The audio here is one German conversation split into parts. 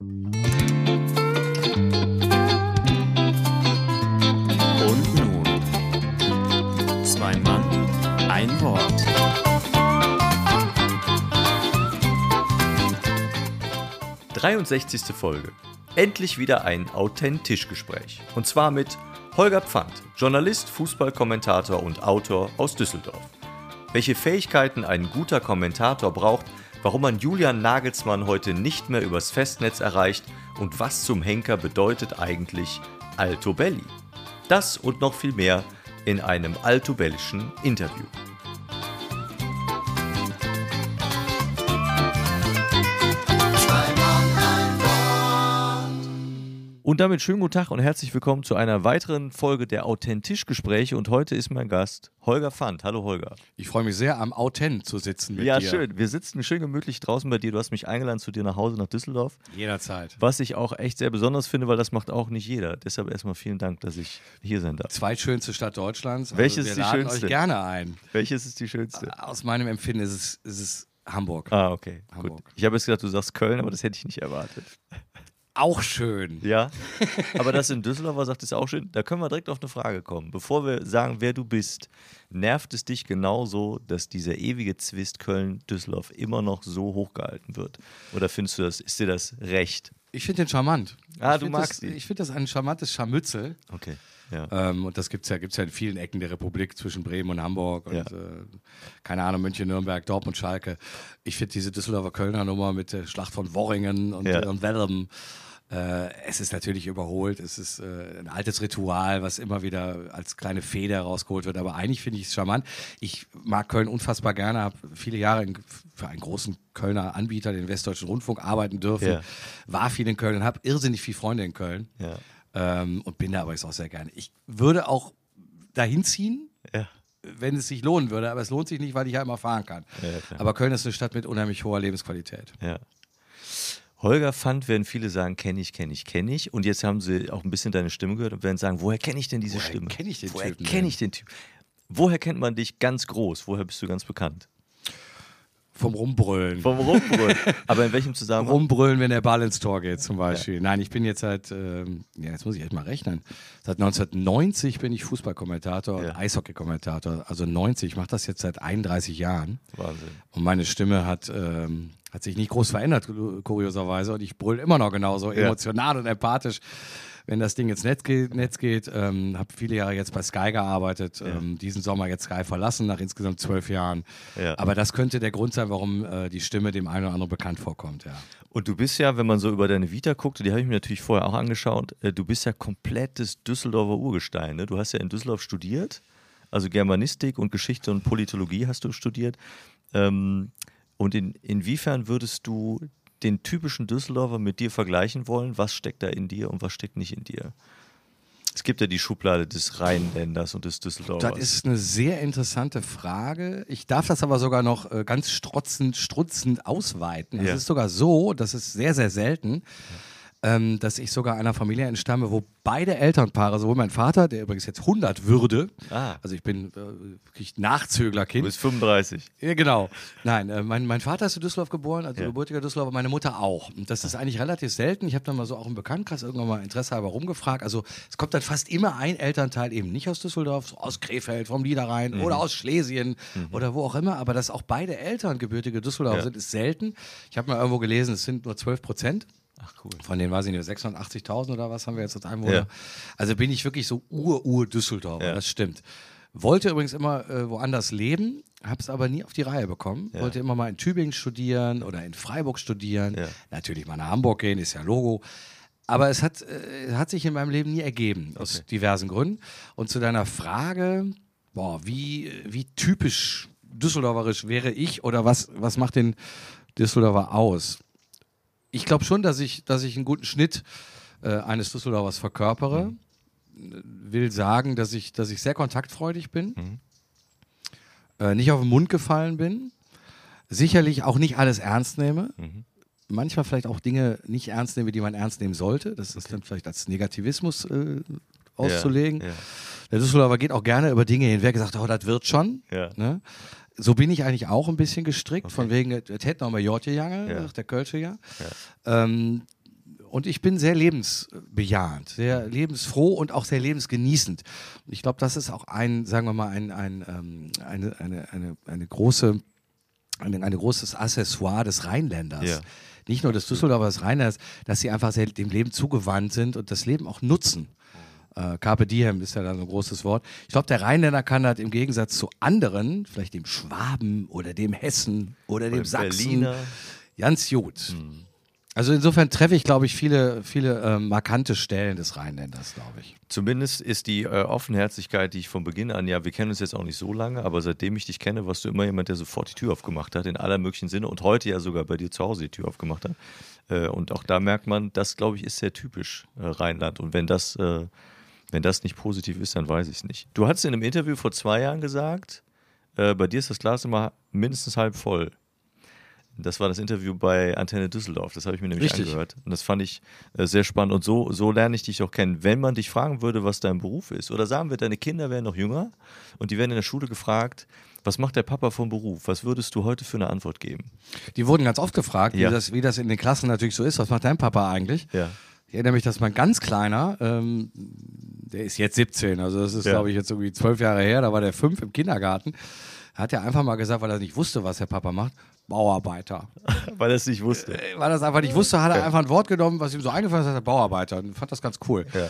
Und nun, zwei Mann, ein Wort. Dreiundsechzigste Folge. Endlich wieder ein Authentischgespräch. Und zwar mit Holger Pfand, Journalist, Fußballkommentator und Autor aus Düsseldorf. Welche Fähigkeiten ein guter Kommentator braucht, warum man Julian Nagelsmann heute nicht mehr übers Festnetz erreicht und was zum Henker bedeutet eigentlich Alto Belli. Das und noch viel mehr in einem altobellischen Interview. Und damit schönen guten Tag und herzlich willkommen zu einer weiteren Folge der Authentisch-Gespräche. Und heute ist mein Gast Holger Pfand. Hallo Holger. Ich freue mich sehr, am Autent zu sitzen mit ja, dir. schön. Wir sitzen schön gemütlich draußen bei dir. Du hast mich eingeladen zu dir nach Hause nach Düsseldorf. Jederzeit. Was ich auch echt sehr besonders finde, weil das macht auch nicht jeder. Deshalb erstmal vielen Dank, dass ich hier sein darf. Zweitschönste Stadt Deutschlands. Also Welches ist die laden schönste? euch gerne ein. Welches ist die schönste? Aus meinem Empfinden ist es, ist es Hamburg. Ah, okay. Gut. Hamburg. Ich habe jetzt gedacht, du sagst Köln, aber das hätte ich nicht erwartet. Auch schön. Ja, aber das in Düsseldorf sagt ist auch schön. Da können wir direkt auf eine Frage kommen. Bevor wir sagen, wer du bist, nervt es dich genauso, dass dieser ewige Zwist Köln-Düsseldorf immer noch so hochgehalten wird? Oder findest du das, ist dir das recht? Ich finde den charmant. Ah, ich du magst das, ihn. Ich finde das ein charmantes Scharmützel. Okay. Ja. Ähm, und das gibt es ja, gibt's ja in vielen Ecken der Republik zwischen Bremen und Hamburg und Ja. äh, keine Ahnung, München, Nürnberg, Dortmund, Schalke. Ich finde diese Düsseldorfer Kölner Nummer mit der Schlacht von Worringen und, Ja. und Wellem. Äh, es ist natürlich überholt, es ist äh, ein altes Ritual, was immer wieder als kleine Feder rausgeholt wird, aber eigentlich finde ich es charmant. Ich mag Köln unfassbar gerne, habe viele Jahre in, für einen großen Kölner Anbieter, den Westdeutschen Rundfunk, arbeiten dürfen, Ja. war viel in Köln, habe irrsinnig viele Freunde in Köln Ja. Ähm, und bin da aber jetzt auch sehr gerne. Ich würde auch dahin ziehen, Ja. wenn es sich lohnen würde, aber es lohnt sich nicht, weil ich ja immer fahren kann. Ja, aber Köln ist eine Stadt mit unheimlich hoher Lebensqualität. Ja. Holger Pfand werden viele sagen, kenne ich, kenne ich, kenne ich. Und jetzt haben sie auch ein bisschen deine Stimme gehört und werden sagen, woher kenne ich denn diese Woher Stimme? kenn ich den woher kenne ich den Typ? Woher kennt man dich ganz groß? Woher bist du ganz bekannt? Vom Rumbrüllen. Vom Rumbrüllen. Aber in welchem Zusammenhang? Rumbrüllen, wenn der Ball ins Tor geht, zum Beispiel. Nein, ich bin jetzt seit, ähm, ja, jetzt muss ich echt mal rechnen. Seit 1990 bin ich Fußballkommentator, Ja. Eishockeykommentator. Also 90, ich mache das jetzt seit 31 Jahren. Wahnsinn. Und meine Stimme hat, ähm, hat sich nicht groß verändert, ku- kurioserweise. Und ich brüll immer noch genauso Ja. emotional und empathisch. Wenn das Ding ins Netz geht, Netz geht ähm, habe viele Jahre jetzt bei Sky gearbeitet, ähm, diesen Sommer jetzt Sky verlassen, nach insgesamt zwölf Jahren. Ja. Aber das könnte der Grund sein, warum äh, die Stimme dem einen oder anderen bekannt vorkommt, ja. Und du bist ja, wenn man so über deine Vita guckt, die habe ich mir natürlich vorher auch angeschaut, äh, du bist ja komplettes Düsseldorfer Urgestein. Ne? Du hast ja in Düsseldorf studiert, also Germanistik und Geschichte und Politologie hast du studiert. Ähm, und in, inwiefern würdest du den typischen Düsseldorfer mit dir vergleichen wollen? Was steckt da in dir und was steckt nicht in dir? Es gibt ja die Schublade des Rheinländers und des Düsseldorfers. Das ist eine sehr interessante Frage. Ich darf das aber sogar noch äh, ganz strotzend, strutzend ausweiten. Ja. Es ist sogar so, das ist sehr, sehr selten, ähm, dass ich sogar einer Familie entstamme, wo beide Elternpaare, sowohl mein Vater, der übrigens jetzt 100 würde, Ah. also ich bin äh, wirklich Nachzöglerkind. du bist 35. Ja, genau. Nein, äh, mein, mein Vater ist in Düsseldorf geboren, also Ja. gebürtiger Düsseldorfer, meine Mutter auch. Und das ist eigentlich relativ selten. Ich habe dann mal so auch im Bekanntenkreis irgendwann mal Interesse halber rumgefragt. Also es kommt dann fast immer ein Elternteil eben nicht aus Düsseldorf, so aus Krefeld, vom Niederrhein Mhm. oder aus Schlesien oder wo auch immer. Aber dass auch beide Eltern gebürtige Düsseldorfer Ja. sind, ist selten. Ich habe mal irgendwo gelesen, es sind nur 12 Prozent. Ach cool. Von denen weiß ich nicht, 680.000 oder was haben wir jetzt als Einwohner. Ja. Also bin ich wirklich so Ur-Ur-Düsseldorfer, Ja. das stimmt. Wollte übrigens immer äh, woanders leben, habe es aber nie auf die Reihe bekommen. Ja. Wollte immer mal in Tübingen studieren oder in Freiburg studieren. Ja. Natürlich mal nach Hamburg gehen, ist ja Logo. Aber es hat, äh, hat sich in meinem Leben nie ergeben, aus Okay. diversen Gründen. Und zu deiner Frage, boah, wie, wie typisch düsseldorferisch wäre ich oder was, was macht den Düsseldorfer aus? Ich glaube schon, dass ich, dass ich einen guten Schnitt äh, eines Düsseldorfers verkörpere. Will sagen, dass ich, dass ich sehr kontaktfreudig bin, äh, nicht auf den Mund gefallen bin, sicherlich auch nicht alles ernst nehme. Manchmal vielleicht auch Dinge nicht ernst nehme, die man ernst nehmen sollte. Das ist dann vielleicht als Negativismus äh, auszulegen. Ja, ja. Der Düsseldorfer geht auch gerne über Dinge hinweg, sagt, oh, das wird schon. Ja. Ne? So bin ich eigentlich auch ein bisschen gestrickt, von wegen, es hätte noch mal Jotje Jange, Ja. der Kölsche ja. Ähm, und ich bin sehr lebensbejahend, sehr lebensfroh und auch sehr lebensgenießend. Ich glaube, das ist auch ein, sagen wir mal, ein, ein, ähm, eine, eine, eine, eine große, ein, ein großes Accessoire des Rheinländers. Ja. Nicht nur des Düsseldorfer, des Rheinländers, dass sie einfach sehr dem Leben zugewandt sind und das Leben auch nutzen. Äh, Carpe diem ist ja dann so ein großes Wort. Ich glaube, der Rheinländer kann halt im Gegensatz zu anderen, vielleicht dem Schwaben oder dem Hessen oder dem Sachsen, Berliner. ganz gut. Also insofern treffe ich, glaube ich, viele, viele äh, markante Stellen des Rheinländers, glaube ich. Zumindest ist die äh, Offenherzigkeit, die ich von Beginn an, ja, wir kennen uns jetzt auch nicht so lange, aber seitdem ich dich kenne, warst du immer jemand, der sofort die Tür aufgemacht hat, in aller möglichen Sinne und heute ja sogar bei dir zu Hause die Tür aufgemacht hat. Äh, und auch da merkt man, das, glaube ich, ist sehr typisch äh, Rheinland. Und wenn das, äh, wenn das nicht positiv ist, dann weiß ich es nicht. Du hattest in einem Interview vor zwei Jahren gesagt, äh, bei dir ist das Glas immer mindestens halb voll. Das war das Interview bei Antenne Düsseldorf. Das habe ich mir nämlich Richtig. angehört. Und das fand ich äh, sehr spannend. Und so, so lerne ich dich auch kennen. Wenn man dich fragen würde, was dein Beruf ist, oder sagen wir, deine Kinder wären noch jünger und die werden in der Schule gefragt, was macht der Papa vom Beruf? Was würdest du heute für eine Antwort geben? Die wurden ganz oft gefragt, Ja. wie, das, wie das in den Klassen natürlich so ist. Was macht dein Papa eigentlich? Ja. Ich erinnere mich, dass mein ganz kleiner, ähm, der ist jetzt 17, also das ist, Ja. glaube ich, jetzt irgendwie zwölf Jahre her, da war der fünf im Kindergarten, hat er einfach mal gesagt, weil er nicht wusste, was der Papa macht, Bauarbeiter. Weil er es nicht wusste. Äh, Weil er es einfach nicht wusste, hat er einfach ein Wort genommen, was ihm so eingefallen ist, hat er Bauarbeiter und fand das ganz cool. Ja.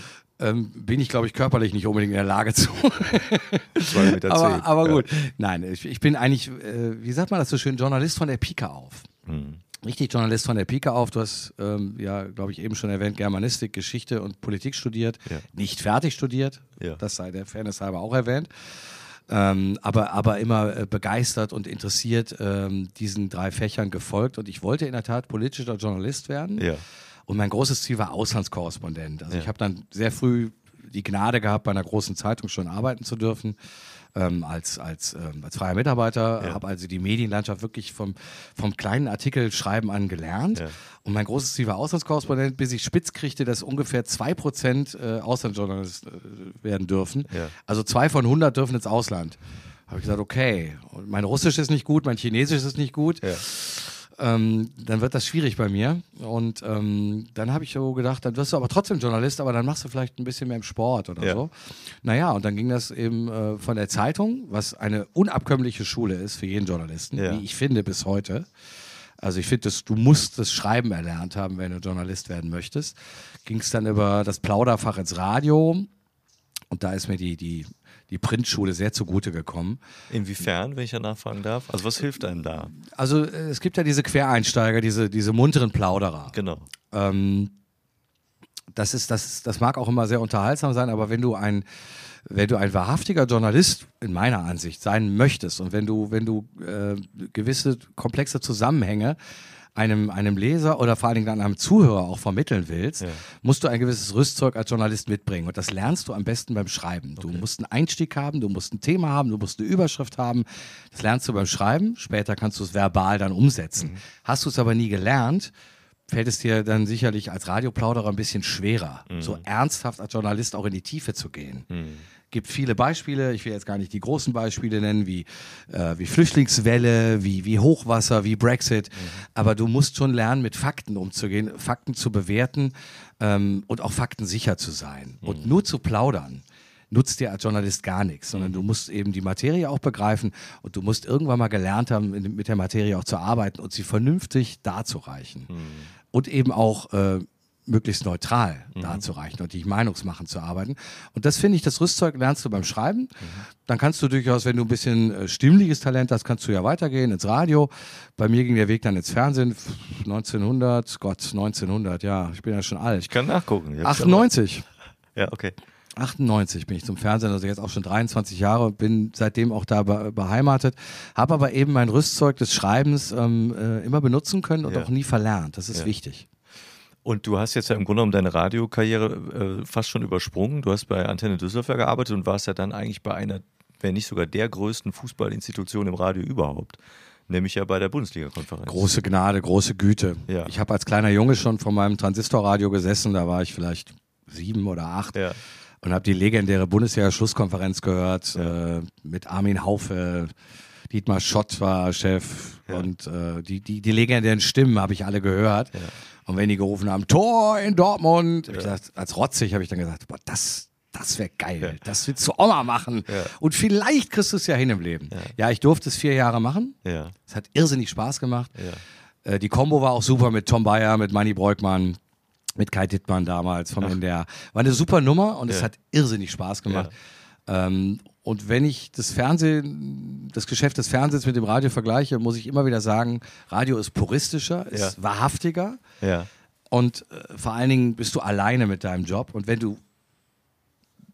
Ähm, bin ich, glaube ich, körperlich nicht unbedingt in der Lage zu. Aber, aber Ja. gut. Nein, ich, ich bin eigentlich, äh, wie sagt man das so schön, Journalist von der Pike auf. Hm. Richtig Journalist von der Pike auf. Du hast, ähm, ja, glaube ich, eben schon erwähnt, Germanistik, Geschichte und Politik studiert. Ja. Nicht fertig studiert. Ja. Das sei der Fairness halber auch erwähnt. Ähm, aber, aber immer äh, begeistert und interessiert ähm, diesen drei Fächern gefolgt. Und ich wollte in der Tat politischer Journalist werden. Ja. Und mein großes Ziel war Auslandskorrespondent. Also ich habe dann sehr früh die Gnade gehabt, bei einer großen Zeitung schon arbeiten zu dürfen. Ähm, als, als, ähm, als freier Mitarbeiter, Ja. habe also die Medienlandschaft wirklich vom, vom kleinen Artikelschreiben an gelernt. Ja. Und mein großes Ziel war Auslandskorrespondent, bis ich spitz kriegte, dass ungefähr 2% äh, Auslandsjournalist äh, werden dürfen. Ja. Also zwei von 100 dürfen ins Ausland. Habe ich gesagt, okay. Und mein Russisch ist nicht gut, mein Chinesisch ist nicht gut Ja. Ähm, dann wird das schwierig bei mir. Und ähm, dann habe ich so gedacht, dann wirst du aber trotzdem Journalist, aber dann machst du vielleicht ein bisschen mehr im Sport oder Ja. so. Naja, und dann ging das eben äh, von der Zeitung, was eine unabkömmliche Schule ist für jeden Journalisten, Ja. wie ich finde bis heute. Also ich finde, du musst das Schreiben erlernt haben, wenn du Journalist werden möchtest. Ging es dann über das Plauderfach ins Radio. Und da ist mir die, die, die Printschule sehr zugute gekommen. Inwiefern, wenn ich ja nachfragen darf? Also was hilft einem da? Also äh, es gibt ja diese Quereinsteiger, diese, diese munteren Plauderer. Genau. Ähm, das, ist, das, ist, das mag auch immer sehr unterhaltsam sein, aber wenn du ein, wenn du ein wahrhaftiger Journalist in meiner Ansicht sein möchtest und wenn du, wenn du äh, gewisse komplexe Zusammenhänge einem, einem Leser oder vor allen Dingen einem Zuhörer auch vermitteln willst, Ja. musst du ein gewisses Rüstzeug als Journalist mitbringen. Und das lernst du am besten beim Schreiben. Du musst einen Einstieg haben, du musst ein Thema haben, du musst eine Überschrift haben. Das lernst du beim Schreiben. Später kannst du es verbal dann umsetzen. Hast du es aber nie gelernt, fällt es dir dann sicherlich als Radioplauderer ein bisschen schwerer, so ernsthaft als Journalist auch in die Tiefe zu gehen. Gibt viele Beispiele, ich will jetzt gar nicht die großen Beispiele nennen, wie, äh, wie Flüchtlingswelle, wie, wie Hochwasser, wie Brexit, aber du musst schon lernen, mit Fakten umzugehen, Fakten zu bewerten ähm, und auch Fakten sicher zu sein. Und nur zu plaudern nutzt dir als Journalist gar nichts, sondern du musst eben die Materie auch begreifen und du musst irgendwann mal gelernt haben, mit der Materie auch zu arbeiten und sie vernünftig darzureichen. Und eben auch äh, möglichst neutral darzureichen und nicht meinungsmachend zu arbeiten. Und das finde ich, das Rüstzeug lernst du beim Schreiben. Dann kannst du durchaus, wenn du ein bisschen äh, stimmliches Talent hast, kannst du ja weitergehen ins Radio. Bei mir ging der Weg dann ins Fernsehen. 1900, Gott, 1900, ja, ich bin ja schon alt. Ich kann nachgucken. Ich hab's 98. aber- Ja, okay. 98 bin ich zum Fernsehen, also jetzt auch schon 23 Jahre und bin seitdem auch da be beheimatet. Habe aber eben mein Rüstzeug des Schreibens ähm, äh, immer benutzen können und Ja. auch nie verlernt. Das ist Ja. wichtig. Und du hast jetzt ja im Grunde genommen deine Radiokarriere äh, fast schon übersprungen. Du hast bei Antenne Düsseldorf ja gearbeitet und warst ja dann eigentlich bei einer, wenn nicht sogar der größten Fußballinstitution im Radio überhaupt. Nämlich ja bei der Bundesliga-Konferenz. Große Gnade, große Güte. Ja. Ich habe als kleiner Junge schon vor meinem Transistorradio gesessen, da war ich vielleicht sieben oder acht. Ja. und habe die legendäre Bundesliga-Schlusskonferenz gehört äh, mit Armin Haufe, Dietmar Schott war Chef und äh, die, die, die legendären Stimmen habe ich alle gehört. Und wenn die gerufen haben, Tor in Dortmund, ich gesagt, als rotzig habe ich dann gesagt, boah, das, das wäre geil. Das willst du auch mal machen. Und vielleicht kriegst du es ja hin im Leben. Ja. ich durfte es vier Jahre machen. Ja. Es hat irrsinnig Spaß gemacht. Äh, die Kombo war auch super mit Tom Bayer, mit Manny Breukmann, mit Kai Dittmann damals vom NDR. War eine super Nummer und es Ja. hat irrsinnig Spaß gemacht. Ähm, und wenn ich das Fernsehen, das Geschäft des Fernsehens mit dem Radio vergleiche, muss ich immer wieder sagen, Radio ist puristischer, ist Ja. wahrhaftiger Ja. und äh, vor allen Dingen bist du alleine mit deinem Job. Und wenn du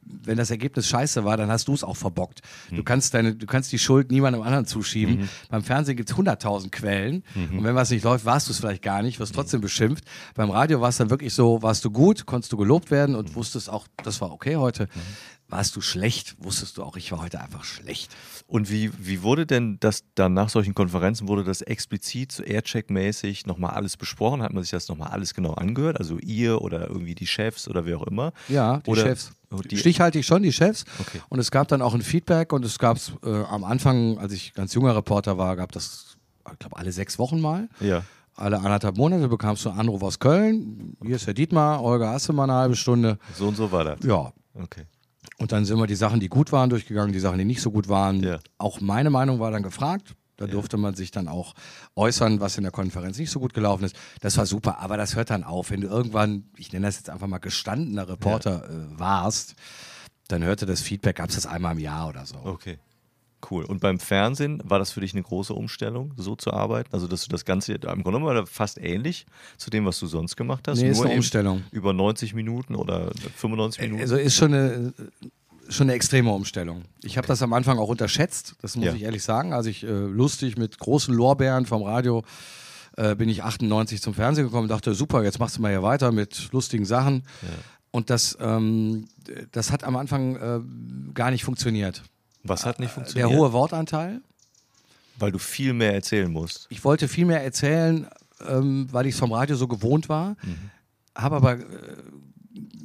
wenn das Ergebnis scheiße war, dann hast du es auch verbockt. Du, kannst deine, du kannst die Schuld niemandem anderen zuschieben. Beim Fernsehen gibt es 100.000 Quellen. Und wenn was nicht läuft, warst du es vielleicht gar nicht, wirst trotzdem beschimpft. Beim Radio war es dann wirklich so, warst du gut, konntest du gelobt werden und wusstest auch, das war okay heute. Warst du schlecht, wusstest du auch, ich war heute einfach schlecht. Und wie, wie wurde denn das dann nach solchen Konferenzen, wurde das explizit so Aircheck-mäßig nochmal alles besprochen? Hat man sich das nochmal alles genau angehört? Also ihr oder irgendwie die Chefs oder wer auch immer? Ja, die Oder- Chefs. Oh, die- Stichhaltig schon, die Chefs. Okay. Und es gab dann auch ein Feedback und es gab äh, am Anfang, als ich ganz junger Reporter war, gab das, ich glaube, alle sechs Wochen mal. Ja. Alle anderthalb Monate bekamst du einen Anruf aus Köln. Hier ist Herr Dietmar, Olga, hast du mal eine halbe Stunde? So und so war das. Ja. Okay. Und dann sind wir die Sachen, die gut waren, durchgegangen, die Sachen, die nicht so gut waren. Ja. Auch meine Meinung war dann gefragt. Da durfte man sich dann auch äußern, was in der Konferenz nicht so gut gelaufen ist. Das war super, aber das hört dann auf. Wenn du irgendwann, ich nenne das jetzt einfach mal gestandener Reporter äh, warst, dann hörte das Feedback, gab es das einmal im Jahr oder so. Okay. Cool. Und beim Fernsehen war das für dich eine große Umstellung, so zu arbeiten? Also, dass du das Ganze, im Grunde genommen fast ähnlich zu dem, was du sonst gemacht hast. Nee, ist eine Umstellung. Über 90 Minuten oder 95 Minuten? Also ist schon eine, schon eine extreme Umstellung. Ich habe das am Anfang auch unterschätzt, das muss Ja. ich ehrlich sagen. Als ich äh, lustig mit großen Lorbeeren vom Radio äh, bin ich 98 zum Fernsehen gekommen und dachte, super, jetzt machst du mal hier weiter mit lustigen Sachen. Und das, ähm, das hat am Anfang äh, gar nicht funktioniert. Was hat nicht Der funktioniert? hohe Wortanteil. Weil du viel mehr erzählen musst. Ich wollte viel mehr erzählen, ähm, weil ich es vom Radio so gewohnt war, Mhm. habe aber äh,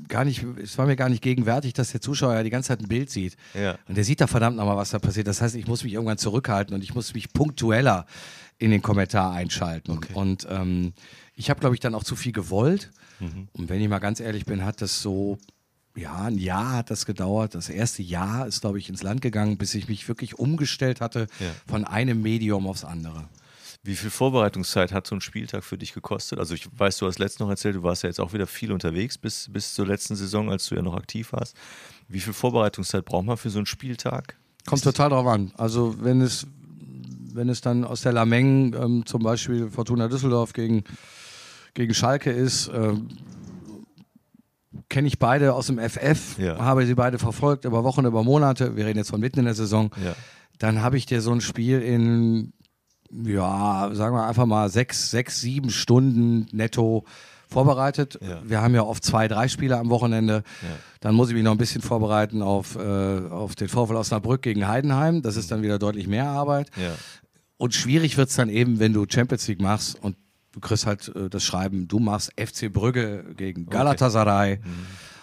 gar nicht, es war mir gar nicht gegenwärtig, dass der Zuschauer ja die ganze Zeit ein Bild sieht. Ja. Und der sieht da verdammt nochmal, was da passiert. Das heißt, ich muss mich irgendwann zurückhalten und ich muss mich punktueller in den Kommentar einschalten. Und ähm, ich habe, glaube ich, dann auch zu viel gewollt. Und wenn ich mal ganz ehrlich bin, hat das so, ja, ein Jahr hat das gedauert. Das erste Jahr ist, glaube ich, ins Land gegangen, bis ich mich wirklich umgestellt hatte Ja. von einem Medium aufs andere. Wie viel Vorbereitungszeit hat so ein Spieltag für dich gekostet? Also ich weiß, du hast letztens noch erzählt, du warst ja jetzt auch wieder viel unterwegs bis, bis zur letzten Saison, als du ja noch aktiv warst. Wie viel Vorbereitungszeit braucht man für so einen Spieltag? Kommt total drauf an. Also wenn es, wenn es dann aus der Lameng ähm, zum Beispiel Fortuna Düsseldorf gegen, gegen Schalke ist, ähm, kenne ich beide aus dem FF, Ja. habe sie beide verfolgt über Wochen, über Monate. Wir reden jetzt von mitten in der Saison. Ja. Dann habe ich dir so ein Spiel in, ja, sagen wir einfach mal sechs, sechs, sieben Stunden netto vorbereitet. Ja. Wir haben ja oft zwei, drei Spiele am Wochenende. Dann muss ich mich noch ein bisschen vorbereiten auf, äh, auf den Vorfall Osnabrück gegen Heidenheim. Das ist dann wieder deutlich mehr Arbeit. Und schwierig wird es dann eben, wenn du Champions League machst und du kriegst halt äh, das Schreiben, du machst FC Brügge gegen Galatasaray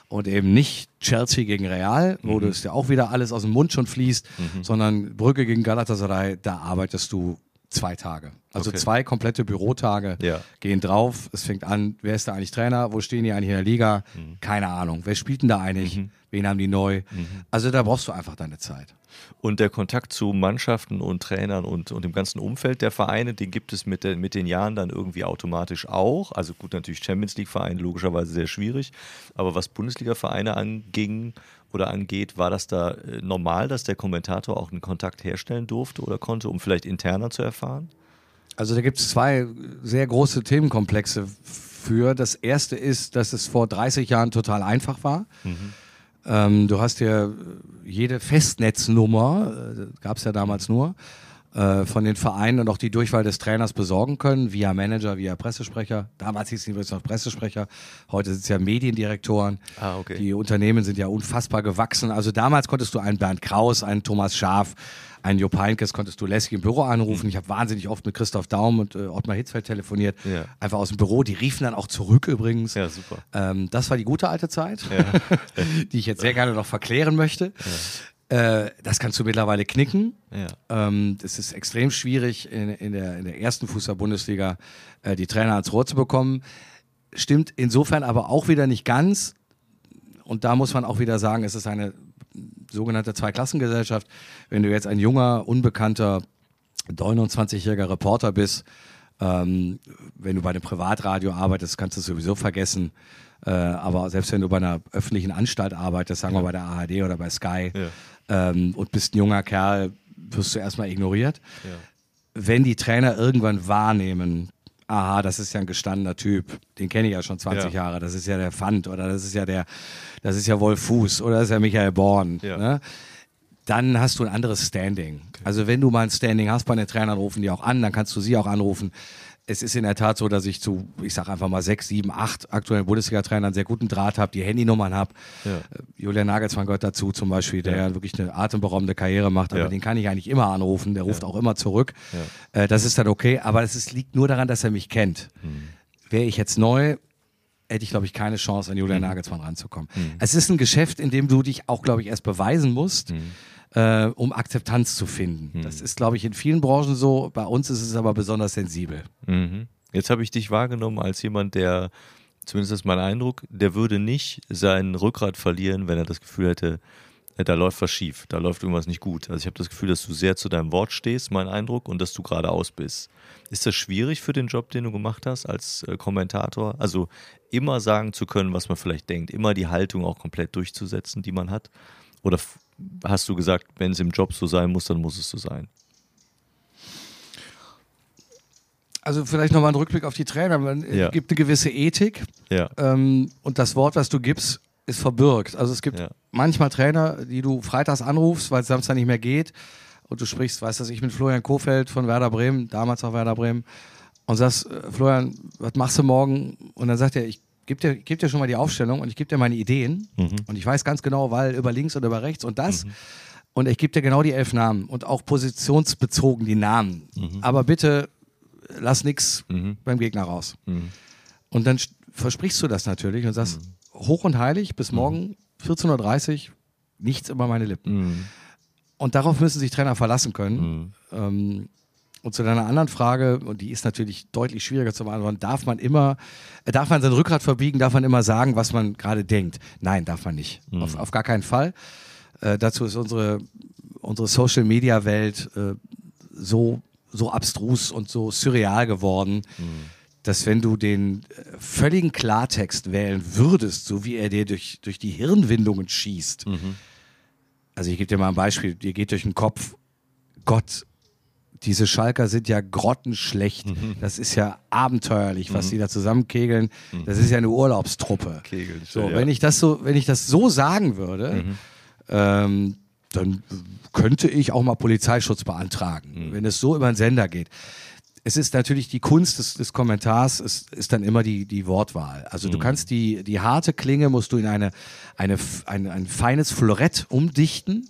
und eben nicht Chelsea gegen Real, wo das ja auch wieder alles aus dem Mund schon fließt, sondern Brügge gegen Galatasaray, da arbeitest du zwei Tage. Also Okay. zwei komplette Bürotage Ja. gehen drauf. Es fängt an, wer ist da eigentlich Trainer? Wo stehen die eigentlich in der Liga? Keine Ahnung. Wer spielt denn da eigentlich? Wen haben die neu? Also da brauchst du einfach deine Zeit. Und der Kontakt zu Mannschaften und Trainern und, und dem ganzen Umfeld der Vereine, den gibt es mit, der, mit den Jahren dann irgendwie automatisch auch. Also gut, natürlich Champions League-Vereine logischerweise sehr schwierig. Aber was Bundesliga-Vereine anging oder angeht, war das da äh, normal, dass der Kommentator auch einen Kontakt herstellen durfte oder konnte, um vielleicht interner zu erfahren? Also da gibt es zwei sehr große Themenkomplexe für. Das erste ist, dass es vor 30 Jahren total einfach war. Ähm, du hast ja jede Festnetznummer, äh, gab es ja damals nur, von den Vereinen und auch die Durchwahl des Trainers besorgen können, via Manager, via Pressesprecher. Damals hieß es übrigens noch Pressesprecher, heute sind es ja Mediendirektoren. Ah, okay. Die Unternehmen sind ja unfassbar gewachsen. Also damals konntest du einen Bernd Kraus, einen Thomas Schaaf, einen Jupp Heynckes, konntest du lässig im Büro anrufen. Ich habe wahnsinnig oft mit Christoph Daum und äh, Ottmar Hitzfeld telefoniert. Ja. Einfach aus dem Büro. Die riefen dann auch zurück übrigens. Ja, super. Ähm, das war die gute alte Zeit, die ich jetzt sehr gerne noch verklären möchte. Äh, das kannst du mittlerweile knicken. Ja. Ähm, es ist extrem schwierig, in, in, der, in der ersten Fußball-Bundesliga äh, die Trainer ans Rohr zu bekommen. Stimmt insofern aber auch wieder nicht ganz. Und da muss man auch wieder sagen, es ist eine sogenannte Zweiklassengesellschaft. Wenn du jetzt ein junger, unbekannter, 29-jähriger Reporter bist, ähm, wenn du bei einem Privatradio arbeitest, kannst du es sowieso vergessen. Äh, aber selbst wenn du bei einer öffentlichen Anstalt arbeitest, sagen wir bei der ARD oder bei Sky, Ja. Ähm, und bist ein junger Kerl, wirst du erstmal ignoriert. Ja. Wenn die Trainer irgendwann wahrnehmen, aha, das ist ja ein gestandener Typ, den kenne ich ja schon 20 Ja. Jahre, das ist ja der Fand oder das ist ja der, das ist ja Wolf Fuß oder das ist ja Michael Born. Ja. Ne? Dann hast du ein anderes Standing. Also wenn du mal ein Standing hast bei den Trainern, rufen die auch an, dann kannst du sie auch anrufen. Es ist in der Tat so, dass ich zu, ich sag einfach mal sechs, sieben, acht aktuellen Bundesliga-Trainern sehr guten Draht habe, die Handynummern habe. Ja. Äh, Julian Nagelsmann gehört dazu zum Beispiel, der Ja. wirklich eine atemberaubende Karriere macht, aber Ja. den kann ich eigentlich immer anrufen, der ruft auch immer zurück. Äh, das ist dann okay, aber es liegt nur daran, dass er mich kennt. Mhm. Wäre ich jetzt neu, hätte ich, glaube ich, keine Chance, an Mhm. Julian Nagelsmann ranzukommen. Es ist ein Geschäft, in dem du dich auch, glaube ich, erst beweisen musst, äh, um Akzeptanz zu finden. Das ist, glaube ich, in vielen Branchen so. Bei uns ist es aber besonders sensibel. Mhm. Jetzt habe ich dich wahrgenommen als jemand, der, zumindest ist mein Eindruck, der würde nicht sein Rückgrat verlieren, wenn er das Gefühl hätte, äh, da läuft was schief, da läuft irgendwas nicht gut. Also ich habe das Gefühl, dass du sehr zu deinem Wort stehst, mein Eindruck, und dass du geradeaus bist. Ist das schwierig für den Job, den du gemacht hast als äh, Kommentator? Also immer sagen zu können, was man vielleicht denkt, immer die Haltung auch komplett durchzusetzen, die man hat? Oder hast du gesagt, wenn es im Job so sein muss, dann muss es so sein? Also vielleicht nochmal ein Rückblick auf die Trainer. Man äh, Ja. gibt eine gewisse Ethik Ja. ähm, und das Wort, was du gibst, ist verbürgt. Also es gibt Ja. manchmal Trainer, die du freitags anrufst, weil es Samstag nicht mehr geht und du sprichst, weißt du, ich mit Florian Kofeld von Werder Bremen, damals auch Werder Bremen und sagst, äh, Florian, was machst du morgen? Und dann sagt er, ich gebe dir, geb dir schon mal die Aufstellung und ich gebe dir meine Ideen. Und ich weiß ganz genau, weil über links und über rechts und das. Und ich gebe dir genau die elf Namen und auch positionsbezogen die Namen. Aber bitte lass nichts beim Gegner raus. Und dann st- versprichst du das natürlich und sagst, hoch und heilig, bis morgen 14.30 Uhr, nichts über meine Lippen. Und darauf müssen sich Trainer verlassen können. Ähm, und zu deiner anderen Frage, und die ist natürlich deutlich schwieriger zu beantworten, darf man immer, äh, darf man sein Rückgrat verbiegen, darf man immer sagen, was man gerade denkt? Nein, darf man nicht. Auf, auf gar keinen Fall. Äh, dazu ist unsere, unsere Social-Media-Welt äh, so, so abstrus und so surreal geworden, dass wenn du den äh, völligen Klartext wählen würdest, so wie er dir durch, durch die Hirnwindungen schießt, also ich gebe dir mal ein Beispiel, dir geht durch den Kopf, Gott, diese Schalker sind ja grottenschlecht. Das ist ja abenteuerlich, was die da zusammenkegeln. Das ist ja eine Urlaubstruppe. Kegeln, so, ja. wenn ich das so, wenn ich das so sagen würde, ähm, dann könnte ich auch mal Polizeischutz beantragen, wenn es so über den Sender geht. Es ist natürlich die Kunst des, des Kommentars, es ist dann immer die, die Wortwahl. Also du kannst die, die harte Klinge musst du in eine, eine, ein, ein feines Florett umdichten.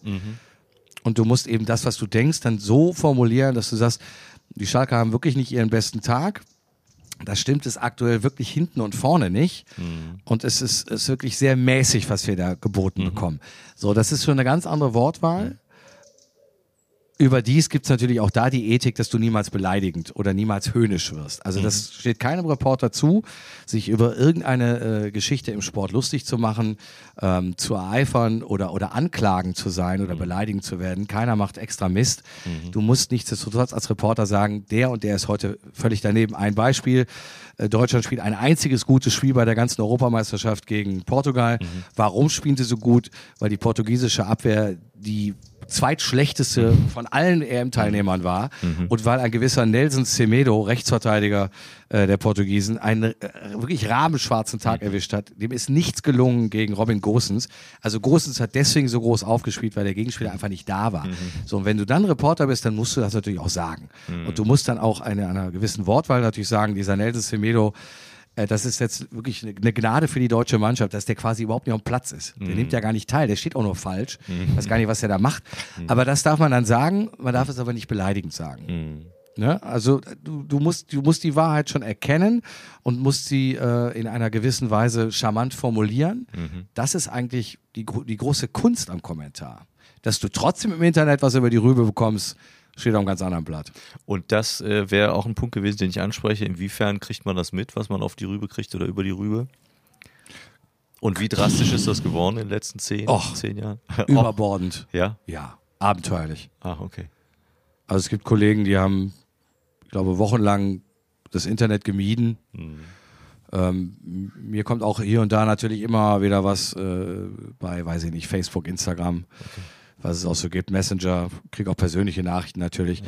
Und du musst eben das, was du denkst, dann so formulieren, dass du sagst, die Schalke haben wirklich nicht ihren besten Tag. Das stimmt es aktuell wirklich hinten und vorne nicht. Und es ist, ist wirklich sehr mäßig, was wir da geboten bekommen. So, das ist schon eine ganz andere Wortwahl. Überdies gibt es natürlich auch da die Ethik, dass du niemals beleidigend oder niemals höhnisch wirst. Also das steht keinem Reporter zu, sich über irgendeine äh, Geschichte im Sport lustig zu machen, ähm, zu ereifern oder, oder anklagend zu sein oder beleidigend zu werden. Keiner macht extra Mist. Du musst nichtsdestotrotz als Reporter sagen, der und der ist heute völlig daneben. Ein Beispiel, äh, Deutschland spielt ein einziges gutes Spiel bei der ganzen Europameisterschaft gegen Portugal. Warum spielen sie so gut? Weil die portugiesische Abwehr die zweitschlechteste von allen EM-Teilnehmern war und weil ein gewisser Nelson Semedo, Rechtsverteidiger äh, der Portugiesen, einen äh, wirklich rabenschwarzen Tag erwischt hat. Dem ist nichts gelungen gegen Robin Gosens. Also Gosens hat deswegen so groß aufgespielt, weil der Gegenspieler einfach nicht da war. So, und wenn du dann Reporter bist, dann musst du das natürlich auch sagen. Und du musst dann auch eine, einer gewissen Wortwahl natürlich sagen, dieser Nelson Semedo, das ist jetzt wirklich eine eine Gnade für die deutsche Mannschaft, dass der quasi überhaupt nicht am Platz ist. Der nimmt ja gar nicht teil, der steht auch nur falsch. Weiß gar nicht, was der da macht. Aber das darf man dann sagen, man darf es aber nicht beleidigend sagen. Ne? Also du, du, musst, du musst die Wahrheit schon erkennen und musst sie äh, in einer gewissen Weise charmant formulieren. Das ist eigentlich die, die große Kunst am Kommentar. dass du trotzdem im Internet was über die Rübe bekommst, steht auf einem ganz anderen Blatt. Und das äh, wäre auch ein Punkt gewesen, den ich anspreche. Inwiefern kriegt man das mit, was man auf die Rübe kriegt oder über die Rübe? Und wie drastisch ist das geworden in den letzten zehn, Och, zehn Jahren? Überbordend. Ja? Ja, abenteuerlich. Ah, okay. Also es gibt Kollegen, die haben, ich glaube, wochenlang das Internet gemieden. Ähm, m- mir kommt auch hier und da natürlich immer wieder was äh, bei, weiß ich nicht, Facebook, Instagram, was es auch so gibt, Messenger, kriege auch persönliche Nachrichten natürlich.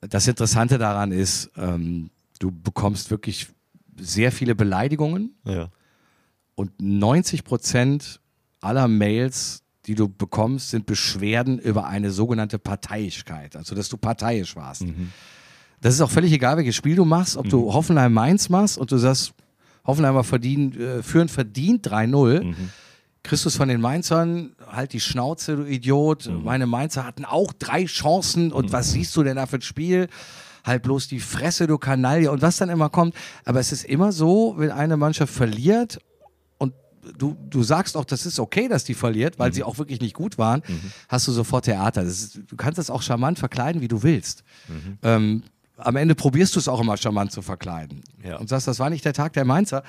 Das Interessante daran ist, ähm, du bekommst wirklich sehr viele Beleidigungen Ja. und 90 Prozent aller Mails, die du bekommst, sind Beschwerden über eine sogenannte Parteiischkeit, also dass du parteiisch warst. Das ist auch völlig egal, welches Spiel du machst, ob du Hoffenheim Mainz machst und du sagst, Hoffenheimer verdienen, äh, führen verdient 3-0. Christus von den Mainzern, halt die Schnauze, du Idiot. Meine Mainzer hatten auch drei Chancen und was siehst du denn da für ein Spiel? Halt bloß die Fresse, du Kanaille und was dann immer kommt. Aber es ist immer so, wenn eine Mannschaft verliert und du, du sagst auch, das ist okay, dass die verliert, weil sie auch wirklich nicht gut waren, hast du sofort Theater. Ist, du kannst das auch charmant verkleiden, wie du willst. Ähm, am Ende probierst du es auch immer charmant zu verkleiden. Ja. Und sagst, das war nicht der Tag der Mainzer.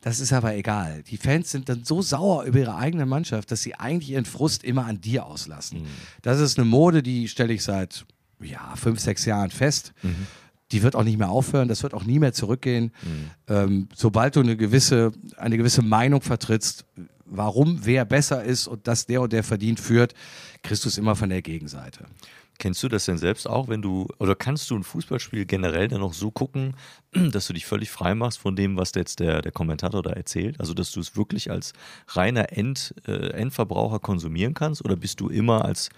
Das ist aber egal. Die Fans sind dann so sauer über ihre eigene Mannschaft, dass sie eigentlich ihren Frust immer an dir auslassen. Das ist eine Mode, die stelle ich seit ja, fünf, sechs Jahren fest. Die wird auch nicht mehr aufhören, das wird auch nie mehr zurückgehen. Ähm, sobald du eine gewisse, eine gewisse Meinung vertrittst, warum wer besser ist und dass der und der verdient führt, kriegst du es immer von der Gegenseite. Kennst du das denn selbst auch, wenn du, oder kannst du ein Fußballspiel generell dann noch so gucken, dass du dich völlig frei machst von dem, was jetzt der, der Kommentator da erzählt? Also, dass du es wirklich als reiner End, äh, Endverbraucher konsumieren kannst? Oder bist du immer als